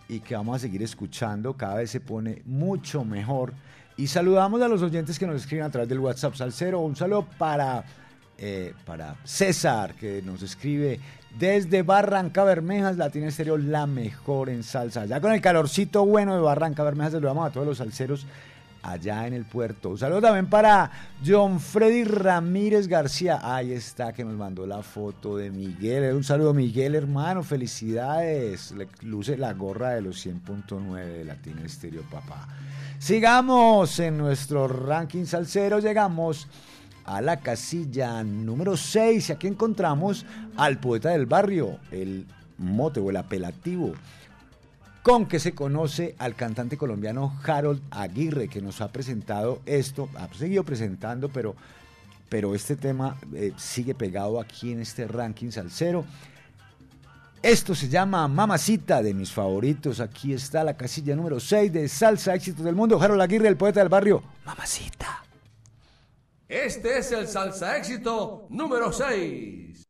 Speaker 1: y que vamos a seguir escuchando? Cada vez se pone mucho mejor. Y saludamos a los oyentes que nos escriben a través del WhatsApp Salcero. Un saludo para, eh, para César, que nos escribe desde Barranca Bermejas, Latina Estéreo, la mejor en salsa. Ya con el calorcito bueno de Barranca Bermejas, saludamos a todos los salseros allá en el puerto. Un saludo también para John Freddy Ramírez García. Ahí está, que nos mandó la foto de Miguel. Un saludo, Miguel, hermano. Felicidades. Le luce la gorra de los 100.9 de Latina Estéreo, papá. Sigamos en nuestro ranking salsero. Llegamos a la casilla número 6. Y aquí encontramos al poeta del barrio, el mote o el apelativo con que se conoce al cantante colombiano Harold Aguirre, que nos ha presentado esto, ha seguido presentando, pero, pero este tema eh, sigue pegado aquí en este ranking salsero. Esto se llama Mamacita de mis favoritos. Aquí está la casilla número 6 de Salsa Éxitos del Mundo. Harold Aguirre, el poeta del barrio. Mamacita.
Speaker 2: Este es el salsa éxito número 6.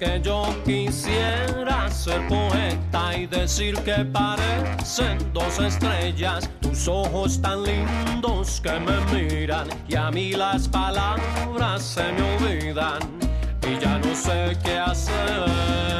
Speaker 15: Que yo quisiera ser poeta y decir que parecen dos estrellas, tus ojos tan lindos que me miran y a mí las palabras se me olvidan y ya no sé qué hacer.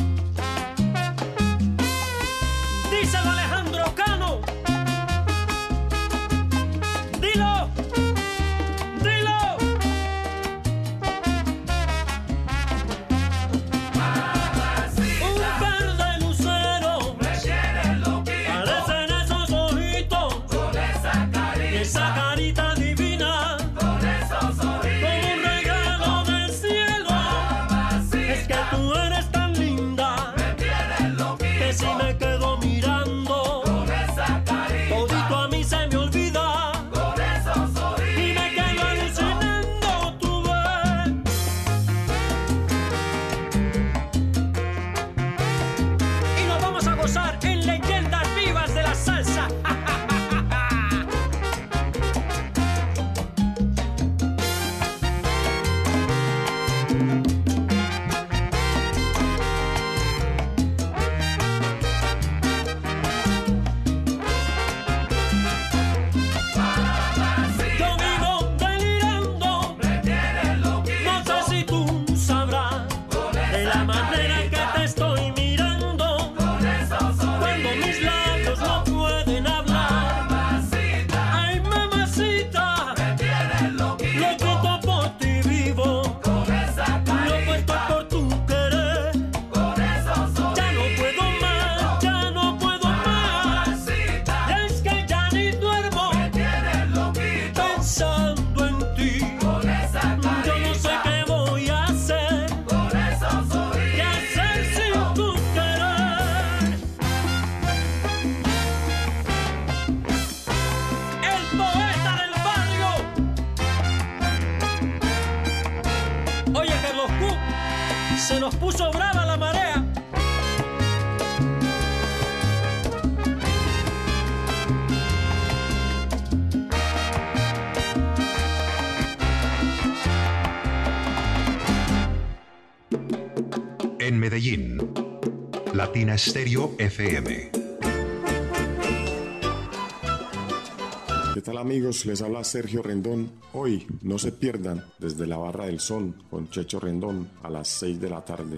Speaker 15: Puso brava la marea.
Speaker 6: En Medellín, Latina Stereo FM.
Speaker 16: ¿Qué tal amigos? Les habla Sergio Rendón. Hoy no se pierdan desde la Barra del Sol con Checho Rendón a las 6 de la tarde.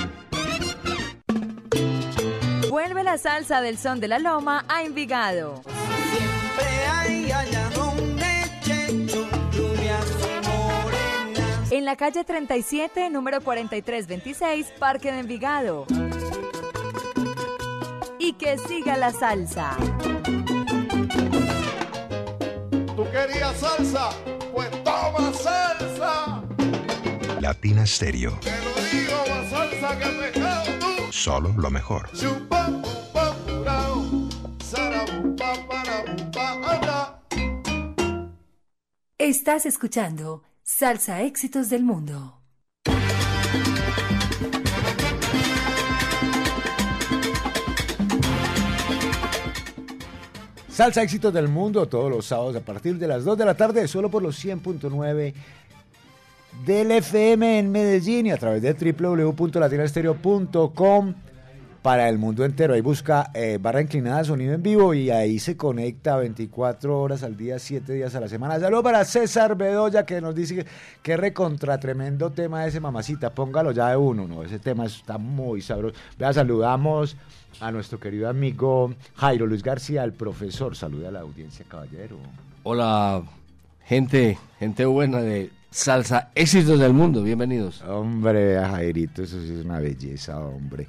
Speaker 17: Vuelve la salsa del son de la loma a Envigado. En la calle 37, número 4326, Parque de Envigado. Y que siga la salsa.
Speaker 3: ¿Tú querías salsa? Pues toma salsa.
Speaker 6: Latina Stereo.
Speaker 3: Te lo digo, más salsa que pescado
Speaker 6: Solo lo mejor.
Speaker 7: Estás escuchando Salsa Éxitos del Mundo.
Speaker 1: Salsa Éxitos del Mundo todos los sábados a partir de las 2 de la tarde, solo por los 100.9 del FM en Medellín y a través de www.latinastereo.com para el mundo entero. Ahí busca eh, barra inclinada sonido en vivo y ahí se conecta 24 horas al día, 7 días a la semana. Saludos para César Bedoya que nos dice que, que recontra tremendo tema ese mamacita. Póngalo ya de uno, ¿no? Ese tema está muy sabroso. Vea, saludamos a nuestro querido amigo Jairo Luis García, el profesor. Saluda a la audiencia, caballero.
Speaker 18: Hola, gente, gente buena de Salsa Éxitos del Mundo, bienvenidos.
Speaker 1: Hombre, Jairito, eso sí es una belleza, hombre.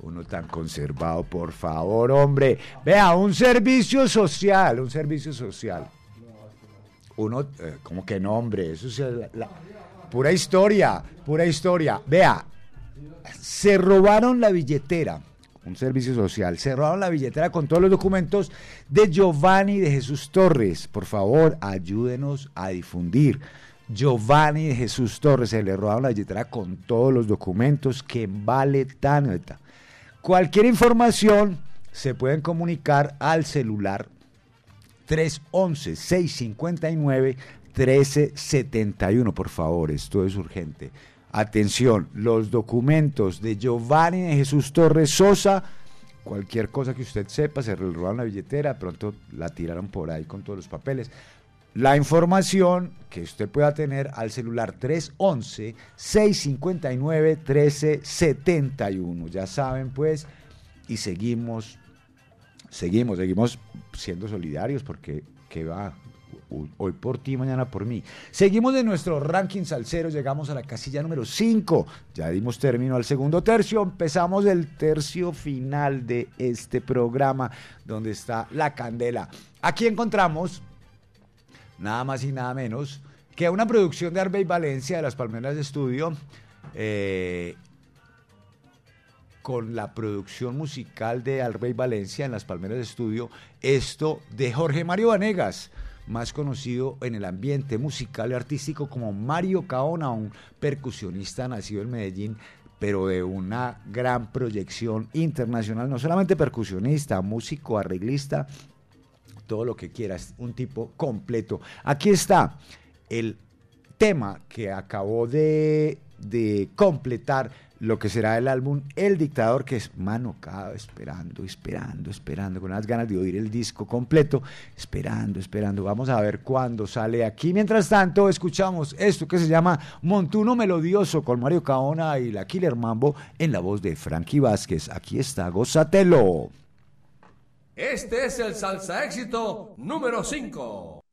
Speaker 1: Uno tan conservado, por favor, hombre. Vea, un servicio social, un servicio social. Uno, eh, como que no, hombre, eso es la- pura historia, pura historia. Vea, se robaron la billetera, un servicio social, se robaron la billetera con todos los documentos de Giovanni de Jesús Torres. Por favor, ayúdenos a difundir. Giovanni Jesús Torres, se le robaron la billetera con todos los documentos que vale tan. Cualquier información se pueden comunicar al celular 311-659-1371. Por favor, esto es urgente. Atención, los documentos de Giovanni de Jesús Torres Sosa, cualquier cosa que usted sepa, se le robaron la billetera, pronto la tiraron por ahí con todos los papeles. La información que usted pueda tener al celular 311-659-1371. Ya saben, pues, y seguimos, seguimos, seguimos siendo solidarios porque, ¿qué va? Hoy por ti, mañana por mí. Seguimos de nuestro ranking salsero, llegamos a la casilla número 5. Ya dimos término al segundo tercio, empezamos el tercio final de este programa donde está la candela. Aquí encontramos nada más y nada menos que una producción de Arbey Valencia de las Palmeras de Estudio eh, con la producción musical de Arbey Valencia en las Palmeras de Estudio, esto de Jorge Mario Vanegas, más conocido en el ambiente musical y artístico como Mario Caona, un percusionista nacido en Medellín, pero de una gran proyección internacional, no solamente percusionista, músico, arreglista, todo lo que quieras, un tipo completo. Aquí está el tema que acabó de, de completar lo que será el álbum El Dictador, que es mano cada esperando, esperando, esperando, con unas ganas de oír el disco completo, esperando, esperando. Vamos a ver cuándo sale aquí. Mientras tanto, escuchamos esto que se llama Montuno Melodioso con Mario Caona y la Killer Mambo en la voz de Frankie Vázquez. Aquí está, gózatelo.
Speaker 2: Este es el salsa éxito número 5.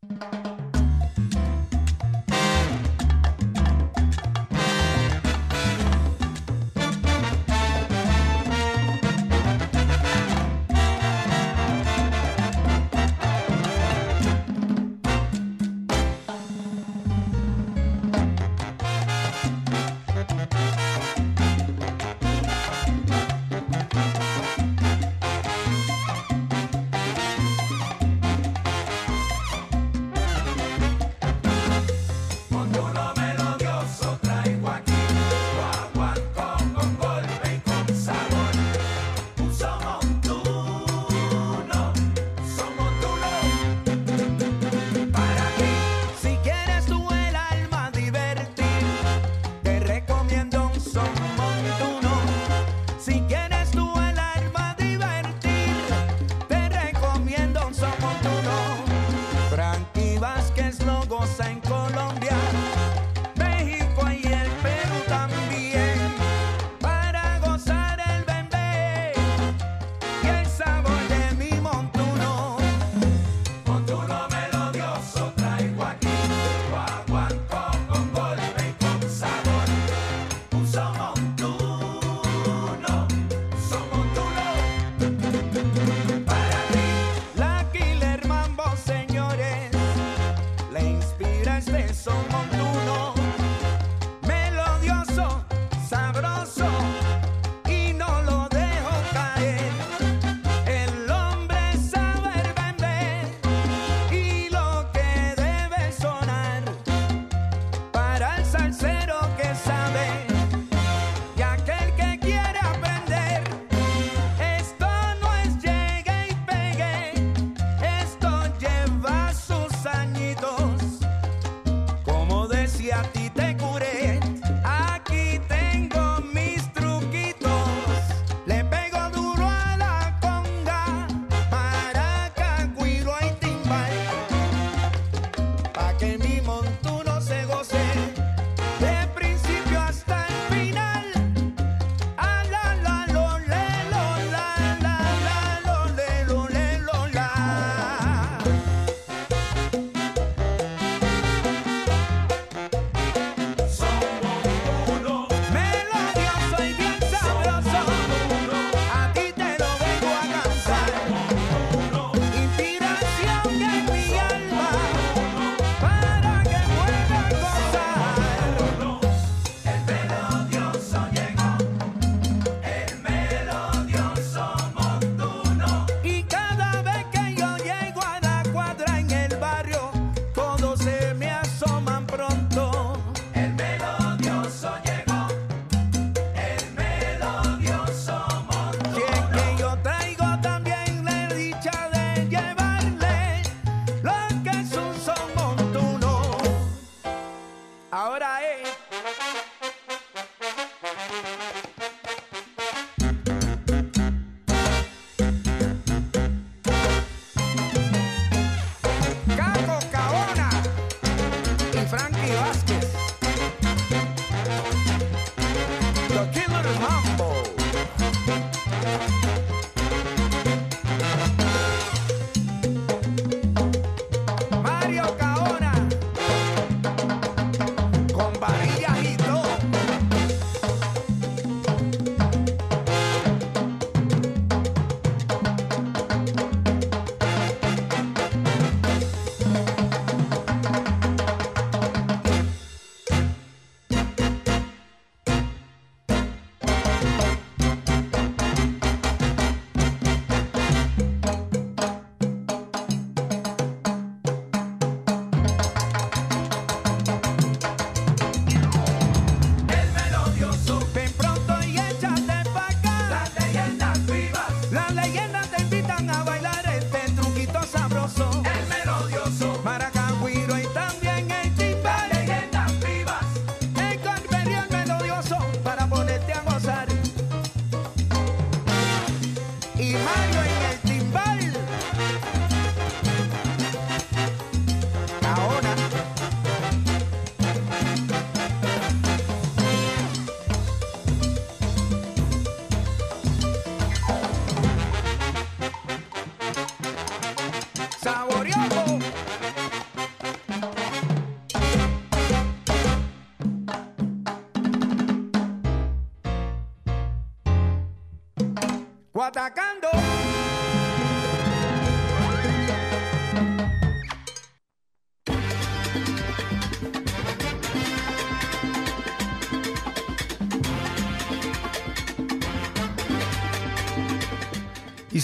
Speaker 5: Frankie
Speaker 1: Vázquez.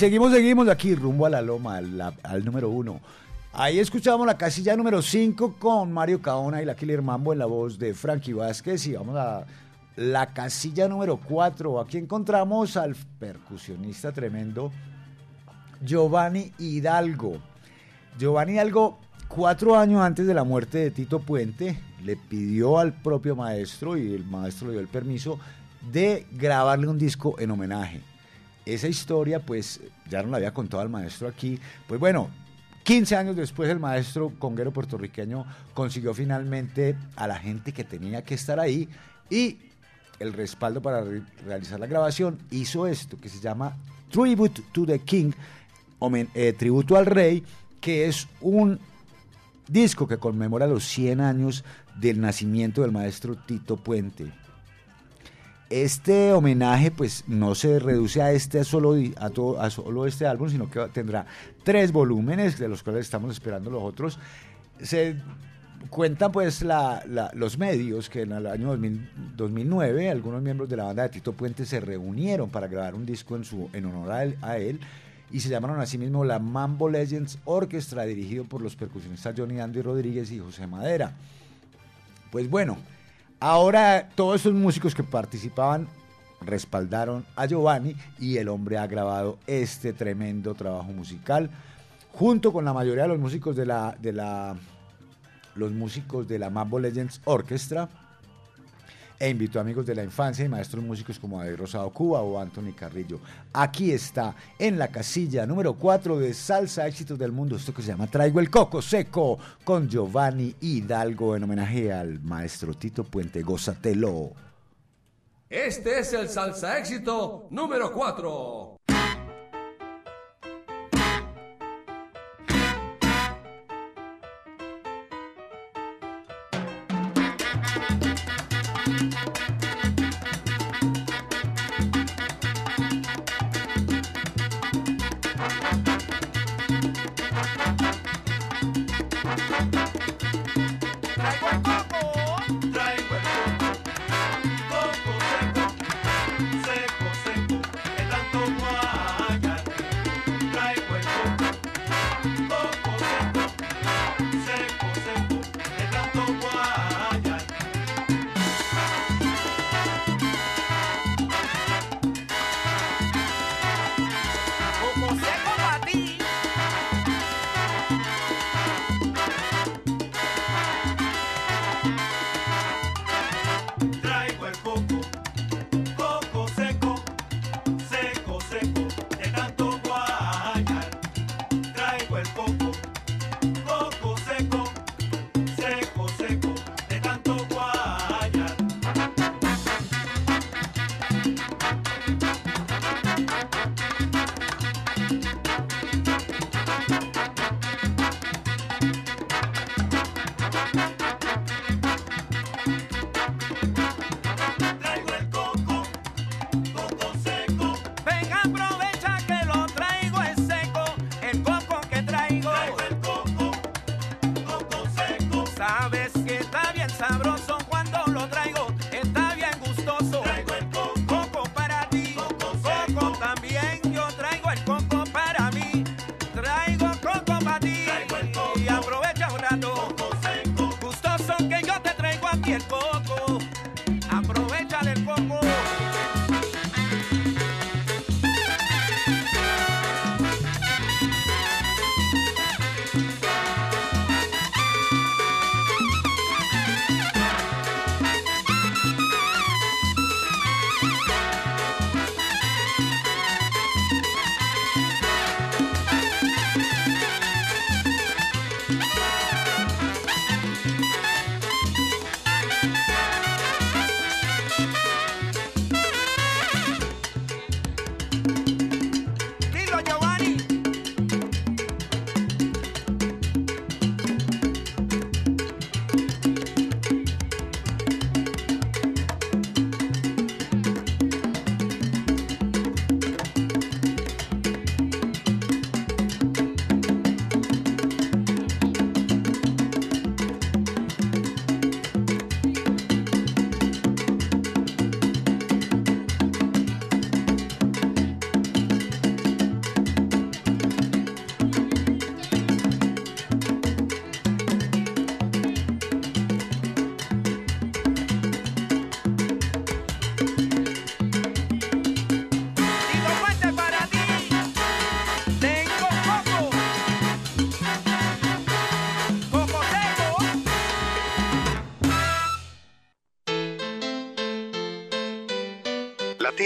Speaker 1: Seguimos, seguimos aquí, rumbo a la loma, al, número uno. Ahí escuchamos la casilla número 5 con Mario Caona y la Killer Mambo en la voz de Frankie Vázquez. Y vamos a la casilla número 4. Aquí encontramos al percusionista tremendo Giovanni Hidalgo. Giovanni Hidalgo, cuatro años antes de la muerte de Tito Puente, le pidió al propio maestro y el maestro le dio el permiso de grabarle un disco en homenaje. Esa historia, pues, ya no la había contado al maestro aquí. Pues bueno, 15 años después el maestro conguero puertorriqueño consiguió finalmente a la gente que tenía que estar ahí y el respaldo para re- realizar la grabación hizo esto que se llama Tribute to the King, homen- eh, tributo al rey, que es un disco que conmemora los 100 años del nacimiento del maestro Tito Puente. Este homenaje pues no se reduce a este solo, a, to- a solo este álbum, sino que tendrá tres volúmenes, de los cuales estamos esperando los otros. Se cuentan pues la- los medios que en el año 2000 2009 algunos miembros de la banda de Tito Puente se reunieron para grabar un disco en, su, en honor a él, a él y se llamaron a sí mismo la Mambo Legends Orchestra, dirigido por los percusionistas Johnny Andy Rodríguez y José Madera. Pues bueno, ahora todos esos músicos que participaban respaldaron a Giovanni y el hombre ha grabado este tremendo trabajo musical junto con la mayoría de los músicos de la de la los músicos de la Mambo Legends Orchestra e invitó a amigos de la infancia y maestros músicos como David Rosado Cuba o Anthony Carrillo. Aquí está, en la casilla número 4 de Salsa Éxitos del Mundo, esto que se llama Traigo el Coco Seco, con Giovanni Hidalgo en homenaje al maestro Tito Puente. Gózatelo.
Speaker 2: Este es el salsa éxito número 4.
Speaker 3: Traigo el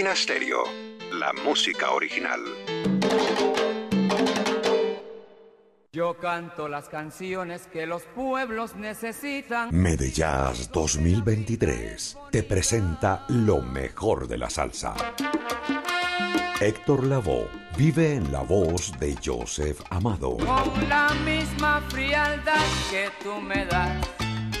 Speaker 6: Latina Stereo, la música original.
Speaker 19: Yo canto las canciones que los pueblos necesitan.
Speaker 9: Medellas 2023 te presenta lo mejor de la salsa. Héctor Lavoe vive en la voz de Joseph Amado,
Speaker 19: Con la misma frialdad que tú me das.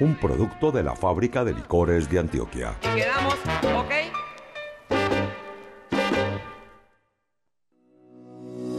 Speaker 9: un producto de la fábrica de licores de Antioquia.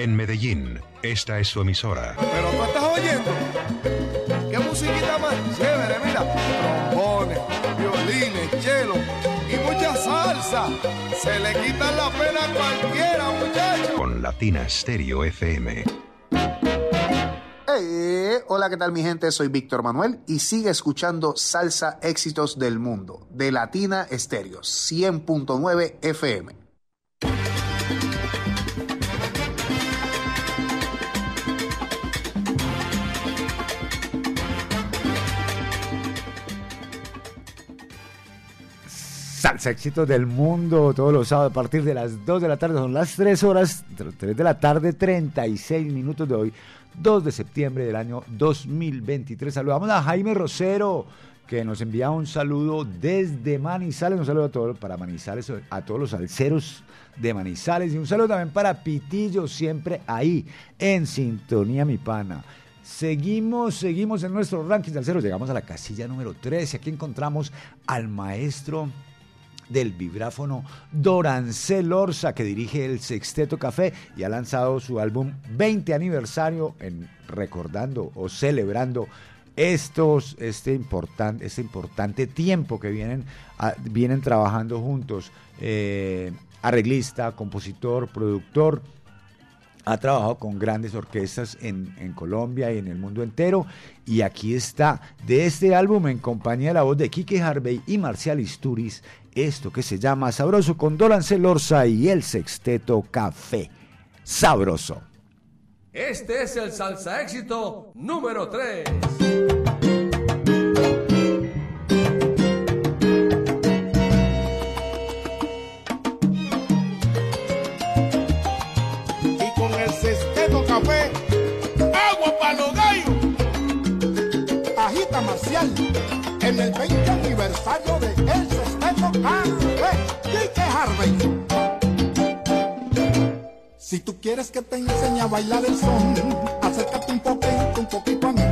Speaker 6: En Medellín, esta es su emisora.
Speaker 5: Pero tú estás oyendo. ¿Qué musiquita más chévere? Mira, trombones, violines, cello y mucha salsa. Se le quita la pena a cualquiera, muchachos.
Speaker 6: Con Latina Stereo FM.
Speaker 20: Hey, hola, ¿qué tal mi gente? Soy Víctor Manuel y sigue escuchando Salsa Éxitos del Mundo de Latina Estéreo 100.9 FM.
Speaker 1: Salsa éxitos del mundo todos los sábados a partir de las 2 de la tarde, son las 3 horas, 3 de la tarde, 36 minutos de hoy, 2 de septiembre del año 2023. Saludamos a Jaime Rosero, que nos envía un saludo desde Manizales, un saludo a todos para Manizales, a todos los salseros de Manizales y un saludo también para Pitillo, siempre ahí, en sintonía, mi pana. Seguimos, seguimos en nuestro ranking salsero, llegamos a la casilla número 13, aquí encontramos al maestro del vibráfono Dorancel Orza, que dirige el Sexteto Café y ha lanzado su álbum 20 aniversario en recordando o celebrando estos, este, importante, este importante tiempo que vienen, vienen trabajando juntos. Eh, arreglista, compositor, productor. Ha trabajado con grandes orquestas en, Colombia y en el mundo entero. Y aquí está, de este álbum, en compañía de la voz de Kike Harvey y Marcial Isturiz, esto que se llama Sabroso con Dorancel Orza y el Sexteto Café. Sabroso.
Speaker 2: Este es el salsa éxito número 3.
Speaker 5: Y con el Sesteto Café, agua para los gallos. Agita Marcial, en el 20 aniversario de El Café. Kike Harvey. Si tú quieres que te enseñe a bailar el son, acércate un poquito, un poquito a mí.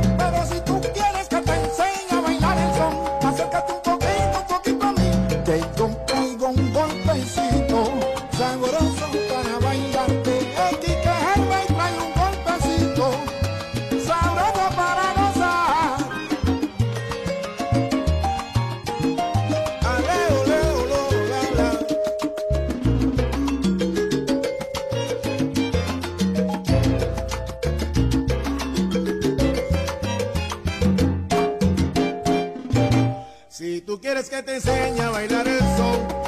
Speaker 5: quieres que te enseñe a bailar el son.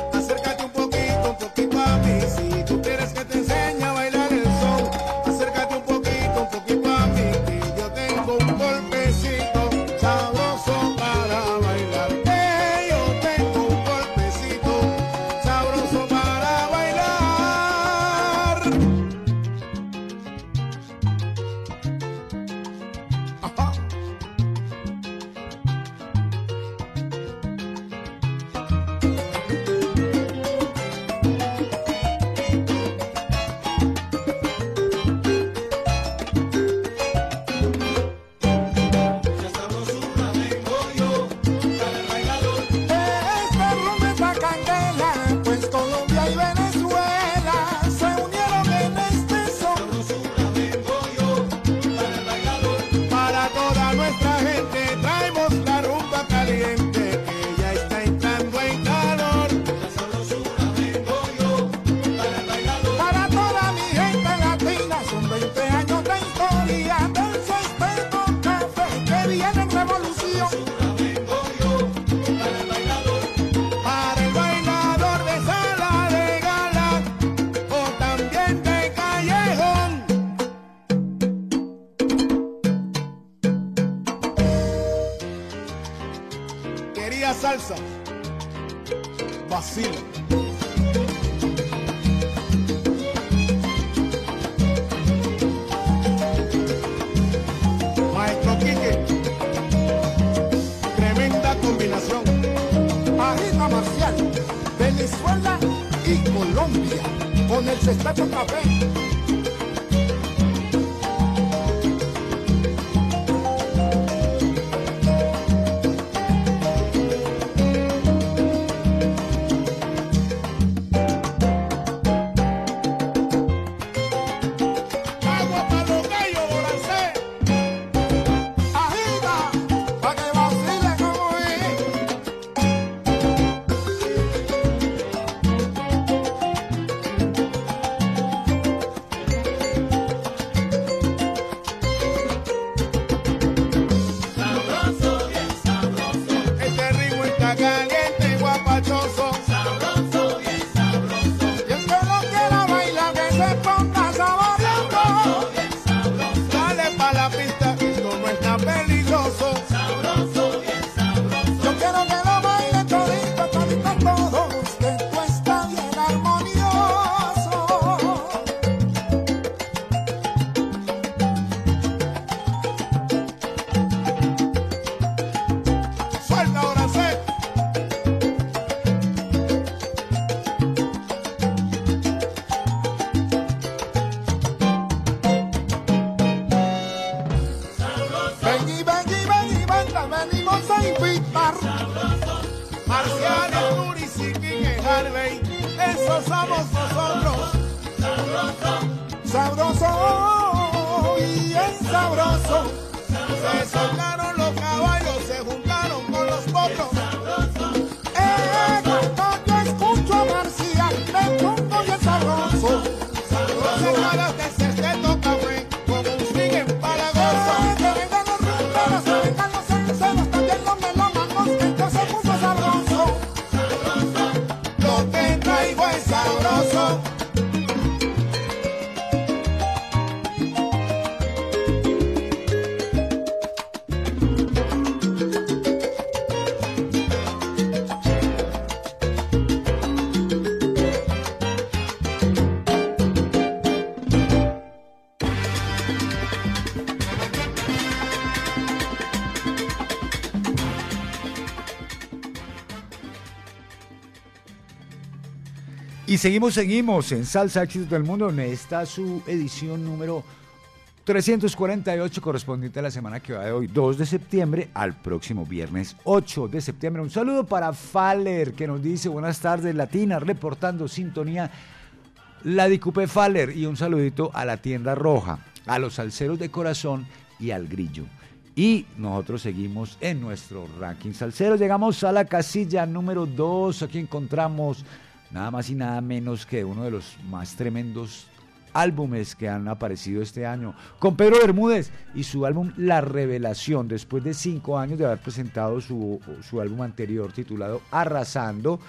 Speaker 3: Y
Speaker 1: seguimos, seguimos en Salsa Éxitos del Mundo, donde está su edición número 348 correspondiente a la semana que va de hoy, 2 de septiembre, al próximo viernes 8 de septiembre. Un saludo para Faller, que nos dice buenas tardes, Latina, reportando sintonía. La Dicupe Faller y un saludito a la tienda roja, a los salseros de corazón y al grillo. Y nosotros seguimos en nuestro ranking salsero. Llegamos a la casilla número 2. Aquí encontramos nada más y nada menos que uno de los más tremendos álbumes que han aparecido este año, con Pedro Bermúdez y su álbum La Revelación, después de cinco años de haber presentado su, su álbum anterior titulado Arrasando,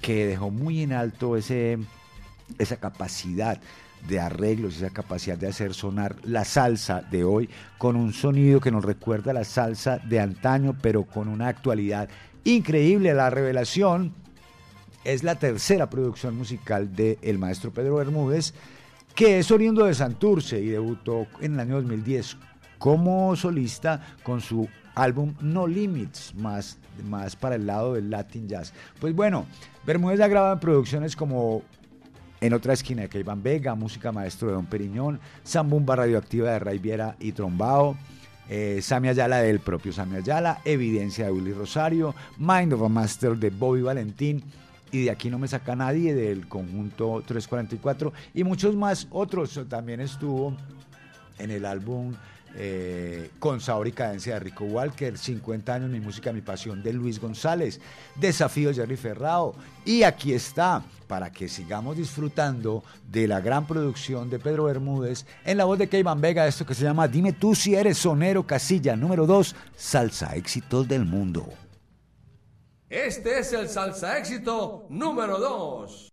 Speaker 1: que dejó muy en alto ese, esa capacidad de arreglos, esa capacidad de hacer sonar la salsa de hoy con un sonido que nos recuerda a la salsa de antaño, pero con una actualidad increíble. La revelación es la tercera producción musical del maestro Pedro Bermúdez, que es oriundo de Santurce y debutó en el año 2010 como solista con su álbum No Limits, más, más para el lado del Latin Jazz. Pues bueno, Bermúdez ha grabado en producciones como en otra esquina de Iván Vega, música maestro de Don Periñón, Zambumba Radioactiva de Ray Viera y Trombao, eh, Sami Ayala del propio Sami Ayala, Evidencia de Willy Rosario, Mind of a Master de Bobby Valentín, y de aquí no me saca nadie del conjunto 344 y muchos más otros. También estuvo en el álbum eh, con sabor y cadencia de Rico Walker, 50 años mi música, mi pasión de Luis González, Desafío Jerry Ferrao. Y aquí está, para que sigamos disfrutando de la gran producción de Pedro Bermúdez en la voz de Keivan Vega, esto que se llama Dime tú si eres sonero, casilla número 2, salsa éxitos del mundo.
Speaker 2: Este es el salsa éxito número 2.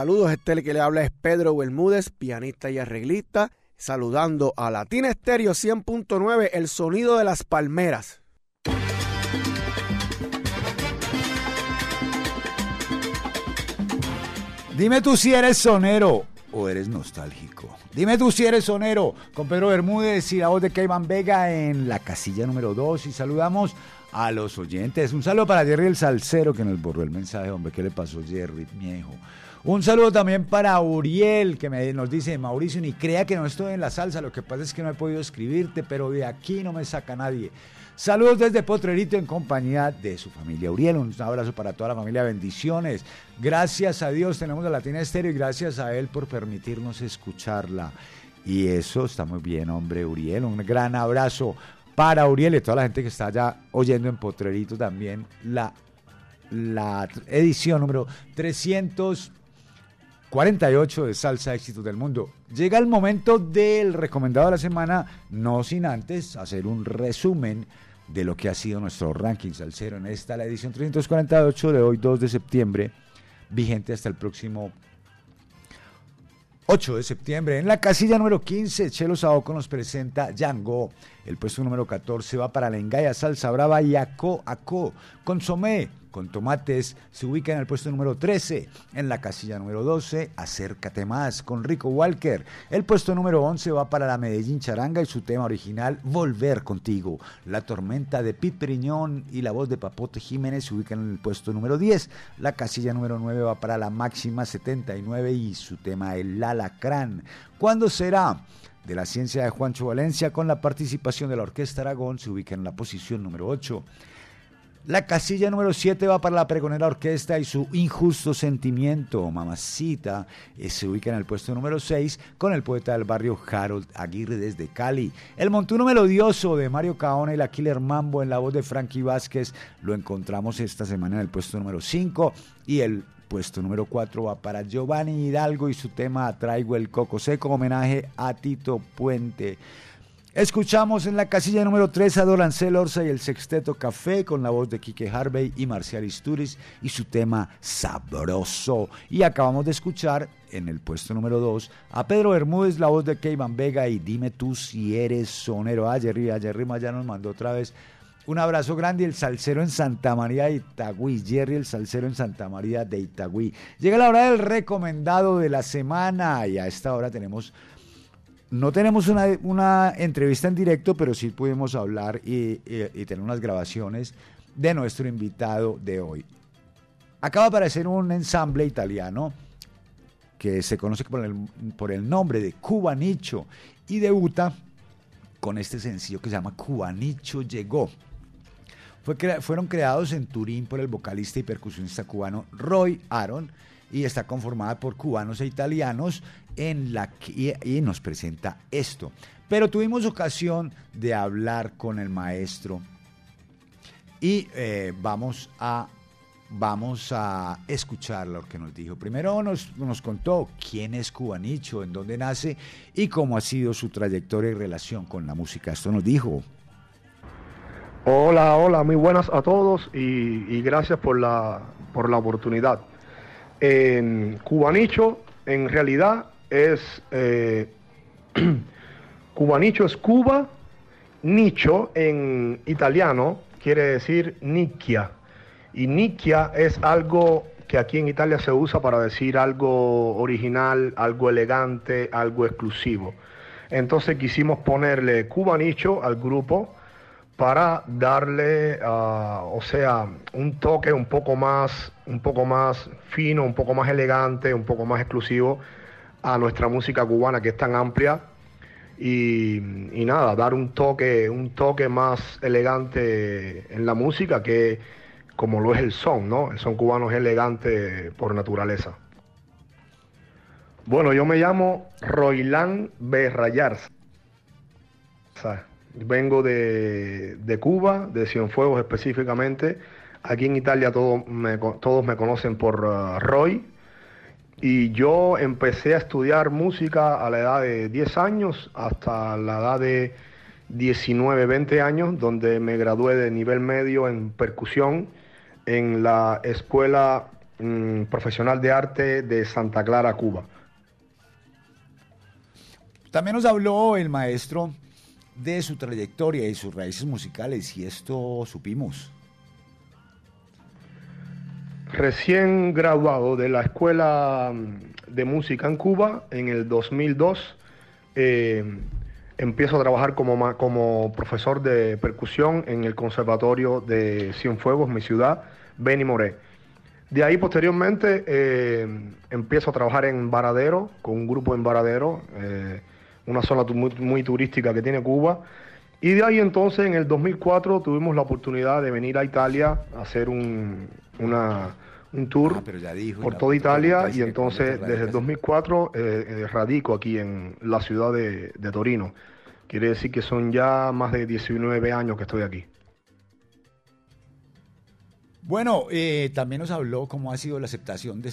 Speaker 21: Saludos, este que le habla es Pedro Bermúdez, pianista y arreglista, saludando a Latina Estéreo 100.9, el sonido de las palmeras.
Speaker 1: Dime tú si eres sonero o eres nostálgico. Dime tú si eres sonero con Pedro Bermúdez y la voz de Kevin Vega en la casilla número 2 y saludamos a los oyentes. Un saludo para Jerry el Salcero que nos borró el mensaje, hombre, ¿qué le pasó Jerry, viejo? Un saludo también para Uriel, que nos dice, Mauricio, ni crea que no estoy en la salsa, lo que pasa es que no he podido escribirte, pero de aquí no me saca nadie. Saludos desde Potrerito en compañía de su familia Uriel. Un abrazo para toda la familia, bendiciones. Gracias a Dios tenemos la Latina Estéreo y gracias a él por permitirnos escucharla. Y eso está muy bien, hombre, Uriel. Un gran abrazo para Uriel y toda la gente que está allá oyendo en Potrerito también la, la edición número 300. 48 de Salsa Éxitos del Mundo. Llega el momento del recomendado de la semana, no sin antes hacer un resumen de lo que ha sido nuestro ranking salsero en esta, la edición 348 de hoy, 2 de septiembre, vigente hasta el próximo 8 de septiembre. En la casilla número 15, Chelo Saoco nos presenta Django. El puesto número 14 va para la Engaya Salsa Brava y Aco Aco. Consomé con tomates se ubica en el puesto número 13. En la casilla número 12, Acércate más con Rico Walker. El puesto número 11 va para la Medellín Charanga y su tema original, Volver contigo. La tormenta de Pit Periñón y la voz de Papote Jiménez se ubican en el puesto número 10. La casilla número 9 va para la máxima 79 y su tema, El Alacrán. ¿Cuándo será? De la ciencia de Juancho Valencia con la participación de la Orquesta Aragón se ubica en la posición número 8. La casilla número 7 va para la pregonera orquesta y su injusto sentimiento, mamacita, eh, se ubica en el puesto número 6 con el poeta del barrio Harold Aguirre desde Cali. El montuno melodioso de Mario Caona y la Killer Mambo en la voz de Frankie Vázquez lo encontramos esta semana en el puesto número 5 y el puesto número 4 va para Giovanni Hidalgo y su tema Traigo el Coco Seco, homenaje a Tito Puente. Escuchamos en la casilla número 3 a Dorancel Orsa y el Sexteto Café con la voz de Quique Harvey y Marcial Isturiz y su tema Sabroso. Y acabamos de escuchar en el puesto número 2 a Pedro Bermúdez, la voz de Keivan Vega y Dime tú si eres sonero. Ah, Jerry, Jerry ya nos mandó otra vez un abrazo grande, el salsero en Santa María de Itagüí. Jerry, el salsero en Santa María de Itagüí. Llega la hora del recomendado de la semana y a esta hora tenemos no tenemos una, entrevista en directo, pero sí pudimos hablar y, tener unas grabaciones de nuestro invitado de hoy. Acaba de aparecer un ensamble italiano que se conoce por el, por el nombre de Cubanicho y debuta con este sencillo que se llama Cubanicho Llegó. Fue fueron creados en Turín por el vocalista y percusionista cubano Roy Aaron y está conformada por cubanos e italianos en la que, y nos presenta esto. Pero tuvimos ocasión de hablar con el maestro y eh, vamos a vamos a escuchar lo que nos dijo. Primero nos, nos, contó quién es Cubanicho, en dónde nace y cómo ha sido su trayectoria y relación con la música. Esto nos dijo.
Speaker 22: Hola, hola, muy buenas a todos y, gracias por la, por la oportunidad. Cubanicho, en realidad, es. Eh, [CLEARS THROAT] Cubanicho es Cuba, nicho en italiano quiere decir nicchia. Y nicchia es algo que aquí en Italia se usa para decir algo original, algo elegante, algo exclusivo. Entonces quisimos ponerle cubanicho al grupo para darle, ah, o sea, un toque un poco más, un poco más fino, un poco más elegante, un poco más exclusivo a nuestra música cubana que es tan amplia y, nada, dar un toque, un toque más elegante en la música que como lo es el son, ¿no? El son cubano es elegante por naturaleza. Bueno, yo me llamo Roilán Berrayarza. Vengo de, Cuba, de Cienfuegos específicamente. Aquí en Italia todos me conocen por uh, Roy. Y yo empecé a estudiar música a la edad de 10 años hasta la edad de 19, 20 años, donde me gradué de nivel medio en percusión en la escuela mm, profesional de arte de Santa Clara, Cuba.
Speaker 1: También nos habló el maestro de su trayectoria y sus raíces musicales y esto supimos.
Speaker 22: Recién graduado de la Escuela mm, de Música en Cuba en el 2002, eh, empiezo a trabajar como, como profesor de percusión en el Conservatorio de Cienfuegos, mi ciudad, Beni Moré. De ahí posteriormente eh, empiezo a trabajar en Varadero, con un grupo en Varadero, eh, una zona muy, muy turística que tiene Cuba. Y de ahí entonces en el 2004 tuvimos la oportunidad de venir a Italia a hacer un, una- un tour
Speaker 1: Ah, pero ya dijo,
Speaker 22: por toda Italia y entonces desde el
Speaker 1: radicas.
Speaker 22: 2004 eh, eh, radico aquí en la ciudad de, de Torino. Quiere decir que son ya más de 19 años que estoy aquí.
Speaker 1: Bueno, eh, también nos habló cómo ha sido la aceptación de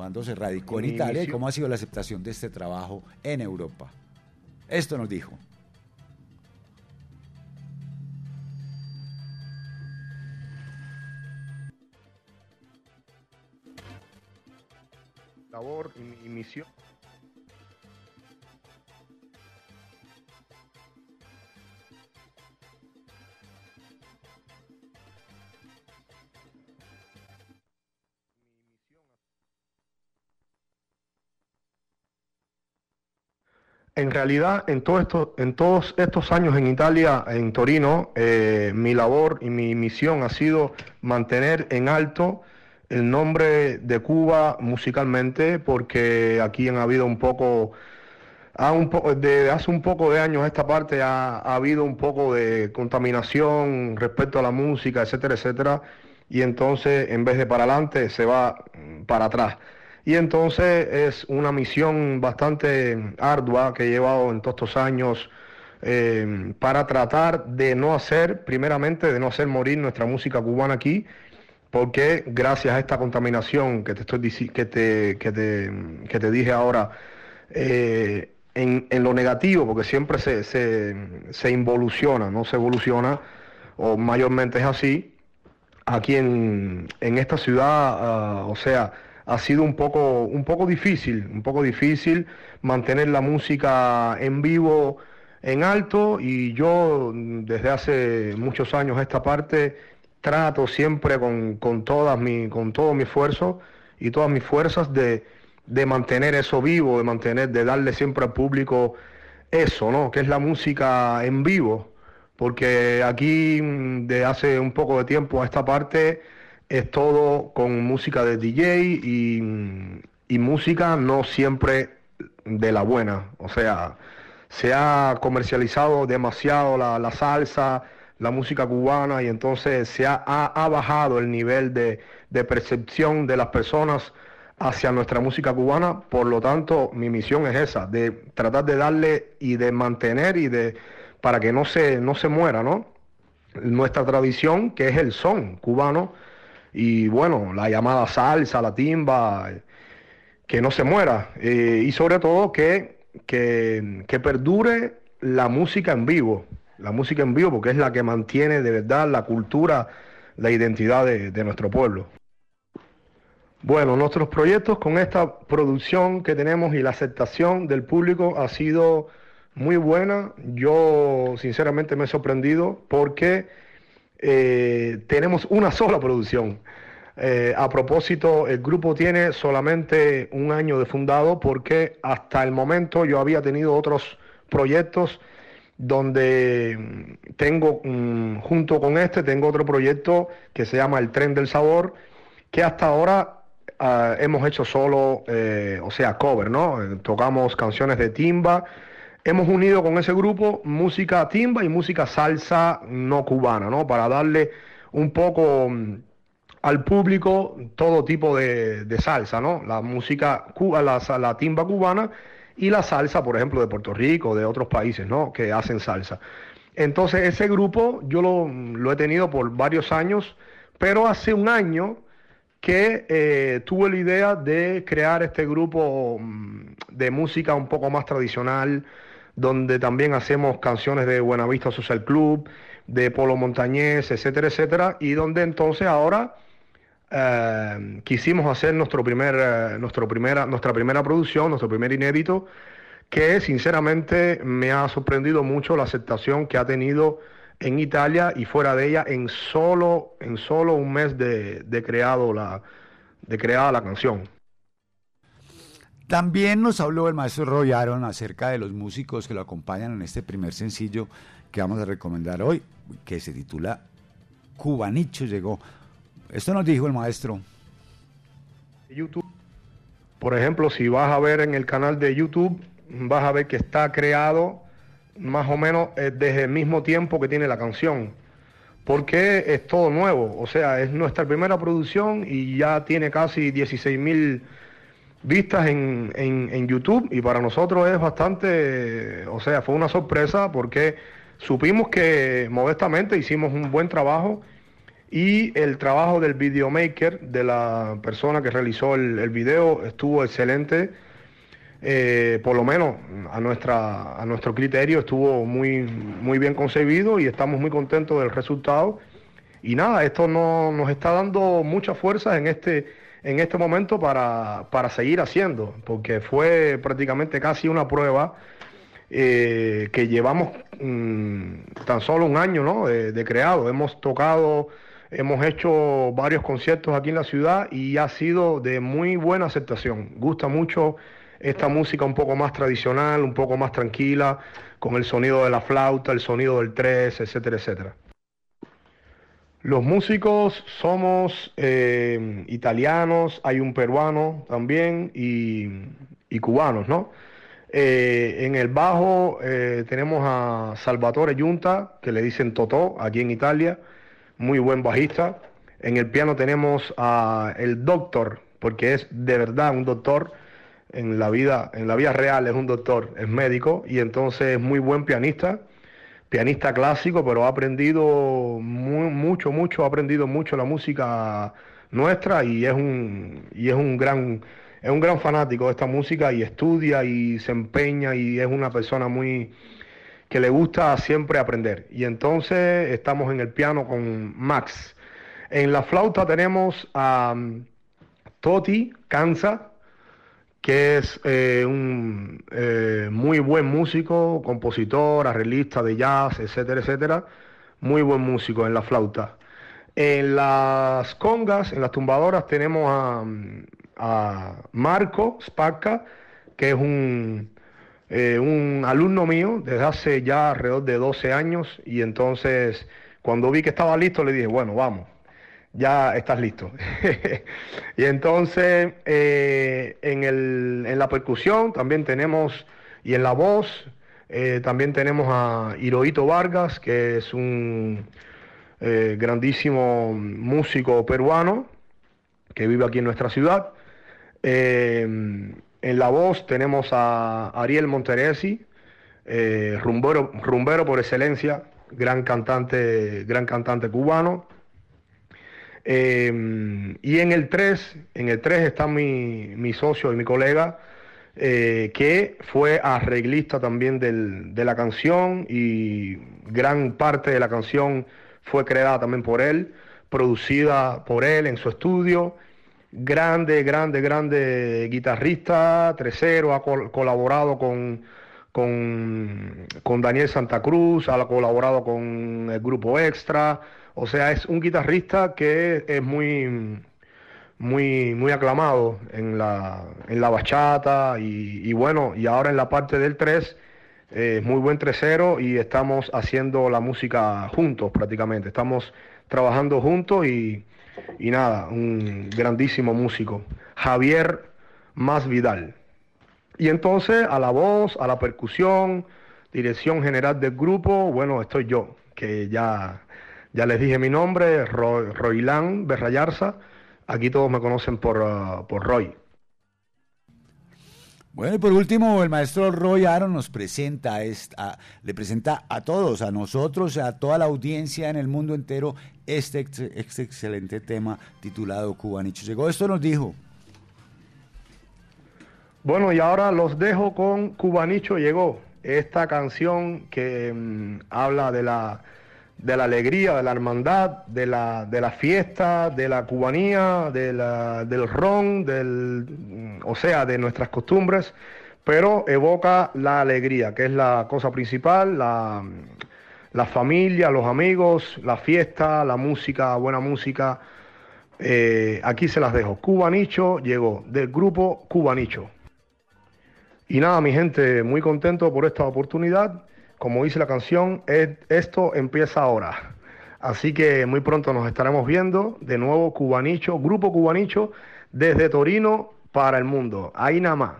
Speaker 1: cuando se radicó en Italia y cómo ha sido la aceptación de este trabajo en Europa. Esto nos dijo.
Speaker 22: Labor y, mi- y misión. En realidad, en, todo esto- en todos estos años en Italia, en Torino, eh, mi labor y mi misión ha sido mantener en alto el nombre de Cuba musicalmente, porque aquí han habido un poco, ha un po- de hace un poco de años esta parte ha, ha habido un poco de contaminación respecto a la música, etcétera, etcétera, y entonces en vez de para adelante se va mm, para atrás. Y entonces es una misión bastante ardua que he llevado en todos estos años eh, para tratar de no hacer, primeramente, de no hacer morir nuestra música cubana aquí, porque gracias a esta contaminación que te estoy que te, que te, que te dije ahora, eh, en, en lo negativo, porque siempre se, se, se involuciona, no se evoluciona, o mayormente es así, aquí en, en esta ciudad, ah, o sea, ha sido un poco, un poco difícil, un poco difícil mantener la música en vivo en alto y yo desde hace muchos años esta parte trato siempre con, con, todas mi, con todo mi esfuerzo y todas mis fuerzas de, de mantener eso vivo, de mantener, de darle siempre al público eso, ¿no? Que es la música en vivo porque aquí mm, de hace un poco de tiempo a esta parte es todo con música de DJ y, y música no siempre de la buena, o sea, se ha comercializado demasiado la, la salsa, la música cubana y entonces se ha, ha- ha bajado el nivel de, de percepción de las personas hacia nuestra música cubana, por lo tanto mi misión es esa, de tratar de darle y de mantener y de para que no se, no se muera, ¿no? Nuestra tradición, que es el son cubano, y bueno, la llamada salsa, la timba, que no se muera, eh, y sobre todo que, que, que perdure la música en vivo, la música en vivo, porque es la que mantiene de verdad la cultura, la identidad de, de nuestro pueblo. Bueno, nuestros proyectos con esta producción que tenemos y la aceptación del público ha sido muy buena. Yo sinceramente me he sorprendido porque eh, tenemos una sola producción. Eh, a propósito, el grupo tiene solamente un año de fundado porque hasta el momento yo había tenido otros proyectos donde mm, tengo, mm, junto con este, tengo otro proyecto que se llama El Tren del Sabor, que hasta ahora ah, hemos hecho solo, eh, o sea, cover, ¿no? Tocamos canciones de timba. Hemos unido con ese grupo música timba y música salsa no cubana, ¿no? Para darle un poco mm, al público todo tipo de, salsa, ¿no? La música, cu- la, la timba cubana y la salsa, por ejemplo, de Puerto Rico, de otros países, ¿no? Que hacen salsa. Entonces, ese grupo yo lo, lo he tenido por varios años, pero hace un año que eh, tuve la idea de crear este grupo mm, de música un poco más tradicional, donde también hacemos canciones de Buenavista Social Club, de Polo Montañés, etcétera, etcétera, y donde entonces ahora eh, quisimos hacer nuestro primer, eh, nuestro primera, nuestra primera producción, nuestro primer inédito, que sinceramente me ha sorprendido mucho la aceptación que ha tenido en Italia y fuera de ella en solo, en solo un mes de, de creado la, de creada la canción.
Speaker 1: También nos habló el maestro Roy Aaron acerca de los músicos que lo acompañan en este primer sencillo que vamos a recomendar hoy, que se titula Cubanicho llegó. Esto nos dijo el maestro.
Speaker 22: YouTube. Por ejemplo, si vas a ver en el canal de YouTube, vas a ver que está creado más o menos eh, desde el mismo tiempo que tiene la canción. Porque es todo nuevo. O sea, es nuestra primera producción y ya tiene casi 16 mil vistas en, en, en YouTube. Y para nosotros es bastante, o sea, fue una sorpresa porque supimos que modestamente hicimos un buen trabajo y el trabajo del videomaker, de la persona que realizó el, el video, estuvo excelente. Eh, por lo menos a, nuestra, a nuestro criterio estuvo muy, muy bien concebido y estamos muy contentos del resultado. Y nada, esto no, nos está dando mucha fuerza en este, en este momento para, para seguir haciendo, porque fue prácticamente casi una prueba eh, que llevamos mm, tan solo un año ¿no? de, de creado. Hemos tocado Hemos hecho varios conciertos aquí en la ciudad y ha sido de muy buena aceptación. Gusta mucho esta música un poco más tradicional, un poco más tranquila, con el sonido de la flauta, el sonido del tres, etcétera, etcétera. Los músicos somos eh, italianos, hay un peruano también y, cubanos, ¿no? Eh, en el bajo eh, tenemos a Salvatore Giunta, que le dicen Totó, aquí en Italia muy buen bajista. En el piano tenemos a el doctor, porque es de verdad un doctor en la vida, en la vida real es un doctor, es médico y entonces es muy buen pianista, pianista clásico, pero ha aprendido mucho, mucho, ha aprendido mucho la música nuestra y es un y es un gran es un gran fanático de esta música y estudia y se empeña y es una persona muy que le gusta siempre aprender. Y entonces estamos en el piano con Max. En la flauta tenemos a um, Toti Canza, que es eh, un eh, muy buen músico, compositor, arreglista de jazz, etcétera, etcétera. Muy buen músico en la flauta. En las congas, en las tumbadoras, tenemos a, Marco Spacca, que es un eh, un alumno mío desde hace ya alrededor de 12 años y entonces cuando vi que estaba listo le dije, bueno, vamos, ya estás listo. [LAUGHS] y entonces eh, en, el, en, la percusión también tenemos, y en la voz, eh, también tenemos a Hirohito Vargas, que es un grandísimo músico peruano que vive aquí en nuestra ciudad. En la voz tenemos a Ariel Monteresi, eh, rumbero, rumbero por excelencia, gran cantante, gran cantante cubano. Eh, y en el 3, en el 3 está mi, mi socio y mi colega, eh, que fue arreglista también del, de la canción y gran parte de la canción fue creada también por él, producida por él en su estudio. Grande, grande, grande guitarrista, tresero, ha colaborado con, con, con, Daniel Santa Cruz, ha colaborado con el grupo Extra, o sea, es un guitarrista que es muy, muy, muy aclamado en la, en la bachata y, bueno, y ahora en la parte del 3 es muy buen tresero y estamos haciendo la música juntos prácticamente, estamos trabajando juntos y y nada, un grandísimo músico, Javier Más Vidal. Y entonces a la voz, a la percusión, dirección general del grupo, bueno, estoy yo, que ya, ya les dije mi nombre, Roy, Roylán Berrayarza, aquí todos me conocen por, uh, por Roy.
Speaker 1: Bueno, y por último, el maestro Roy Aaron nos presenta, esta, le presenta a todos, a nosotros, a toda la audiencia en el mundo entero, este, este excelente tema titulado Cubanicho. Llegó, esto nos dijo.
Speaker 22: Bueno, y ahora los dejo con Cubanicho Llegó, esta canción que mmm, habla de la, de la alegría, de la hermandad, de la, de fiesta, de la cubanía, de la- del ron, del, o sea, de nuestras costumbres, pero evoca la alegría, que es la cosa principal, la, la familia, los amigos, la fiesta, la música, buena música. Eh, aquí se las dejo. Cubanicho llegó del grupo Cubanicho. Y nada, mi gente, muy contento por esta oportunidad. Como dice la canción, es- esto empieza ahora. Así que muy pronto nos estaremos viendo. De nuevo, Cubanicho, Grupo Cubanicho, desde Torino para el mundo. Ahí nada más.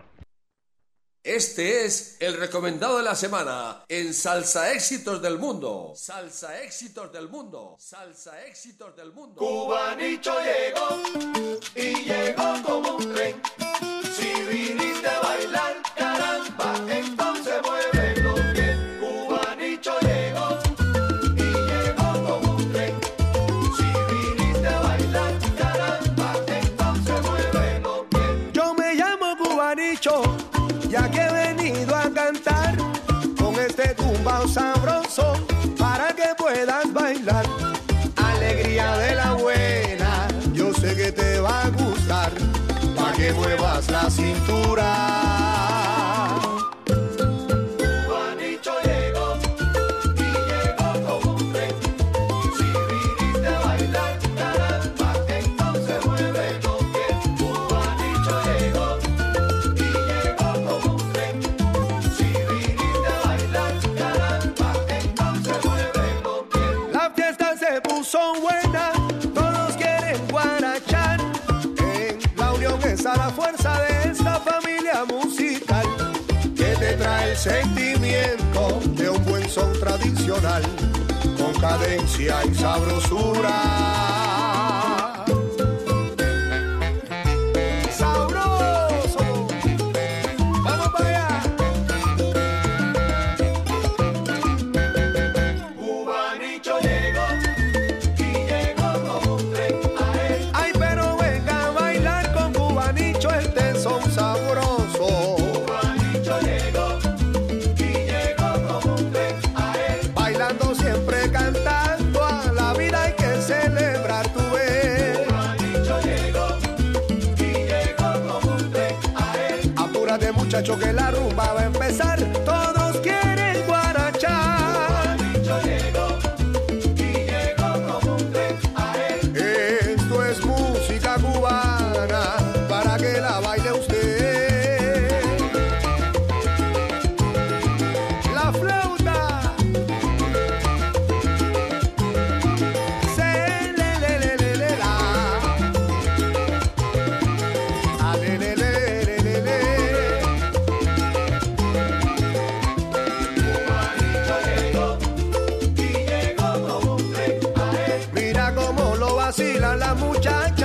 Speaker 2: Este es el recomendado de la semana en Salsa Éxitos del Mundo. Salsa Éxitos del Mundo. Salsa Éxitos del Mundo.
Speaker 23: Cubanicho llegó y llegó como un tren.
Speaker 5: Sabroso sentimiento de un buen son tradicional con cadencia y sabrosura. Vacilan las muchachas,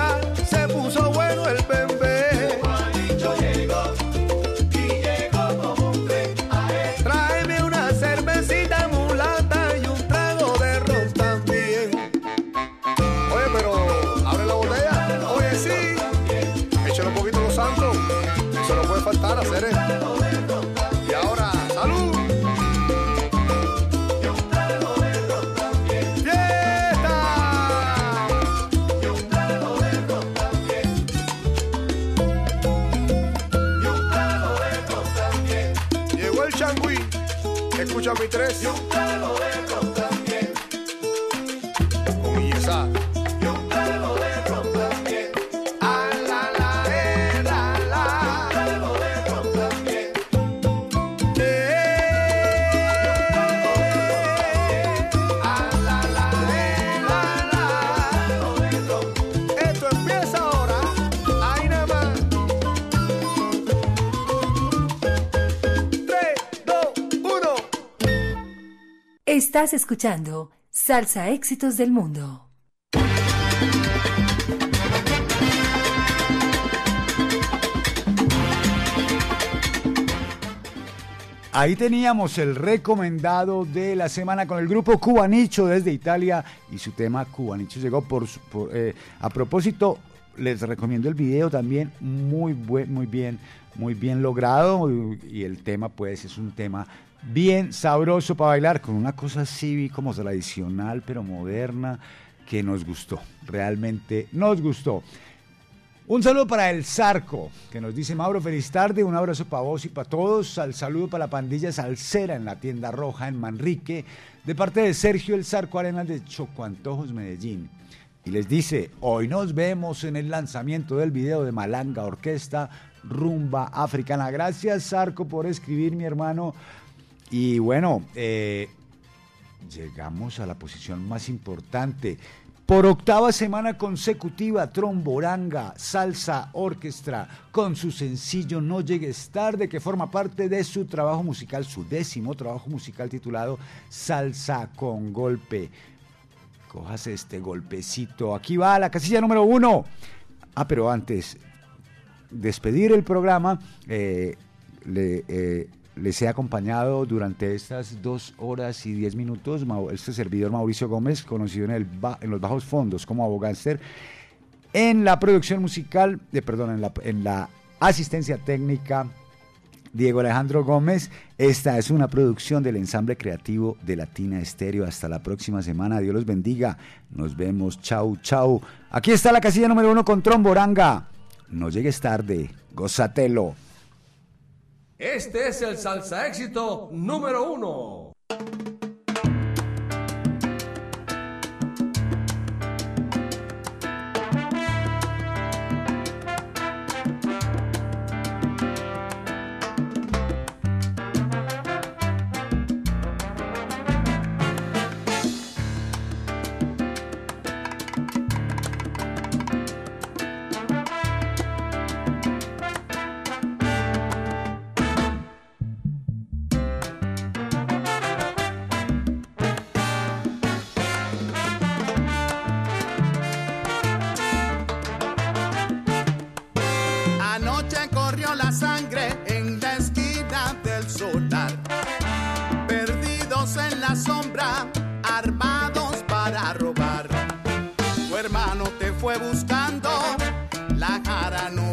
Speaker 23: 8 a
Speaker 5: mi
Speaker 7: Estás escuchando Salsa Éxitos del Mundo.
Speaker 1: Ahí teníamos el recomendado de la semana con el grupo Cubanicho desde Italia y su tema Cubanicho llegó por, eh, a propósito les recomiendo el video también, muy, buen, muy bien, muy bien logrado y el tema pues es un tema bien sabroso para bailar con una cosa así como tradicional pero moderna que nos gustó, realmente nos gustó. Un saludo para el Zarco, que nos dice Mauro, feliz tarde, un abrazo para vos y para todos, al saludo para la pandilla Salcera en la tienda roja en Manrique, de parte de Sergio el Zarco Arenas de Chocoantojos, Medellín. Y les dice, hoy nos vemos en el lanzamiento del video de Malanga Orquesta Rumba Africana. Gracias Zarco por escribir, mi hermano. Y bueno, eh, llegamos a la posición más importante. Por octava semana consecutiva, Tromboranga, Salsa Orquestra, con su sencillo No Llegues Tarde, que forma parte de su trabajo musical, su décimo trabajo musical titulado Salsa con Golpe. Cojas este golpecito. Aquí va la casilla número uno. Ah, pero antes, despedir el programa, eh, le, eh, les he acompañado durante estas dos horas y diez minutos este servidor Mauricio Gómez, conocido en, los bajos fondos como Abogánster, en la producción musical, de, perdón, en la, en la asistencia técnica Diego Alejandro Gómez. Esta es una producción del ensamble creativo de Latina Estéreo. Hasta la próxima semana. Dios los bendiga. Nos vemos. Chau, chau. Aquí está la casilla número uno con Tromboranga. No llegues tarde. Gozatelo.
Speaker 2: Este es el salsa éxito número uno.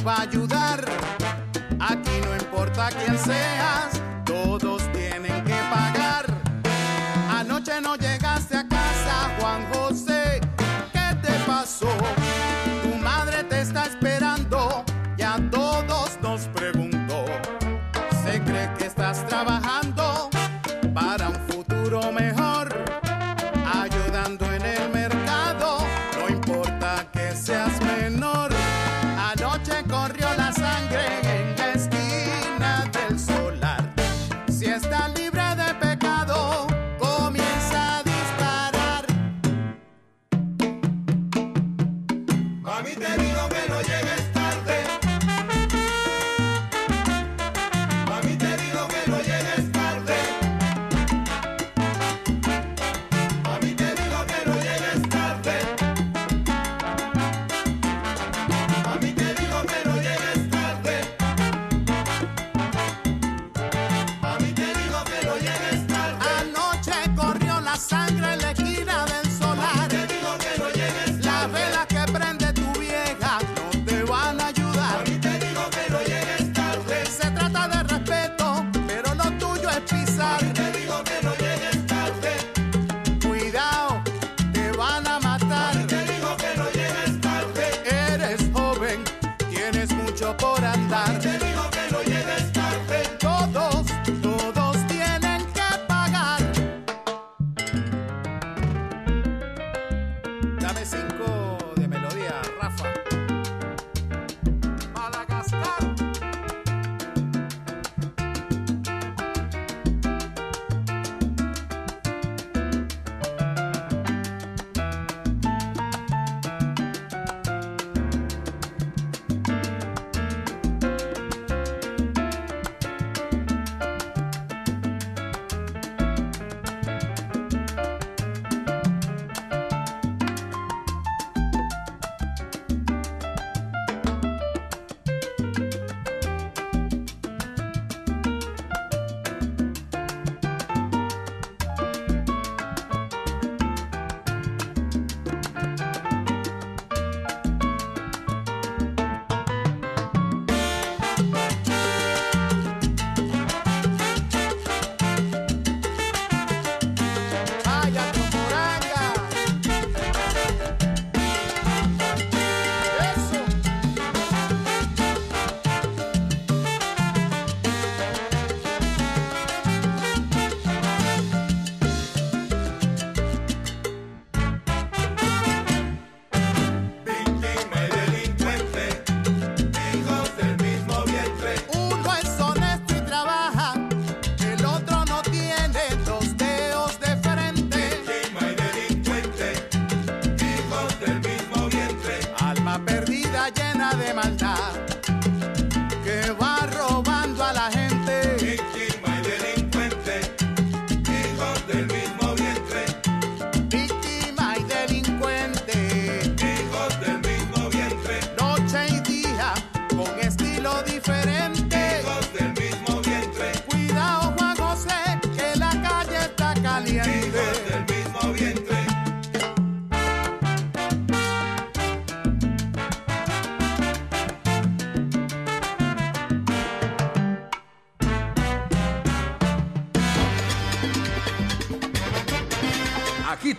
Speaker 3: Mami, te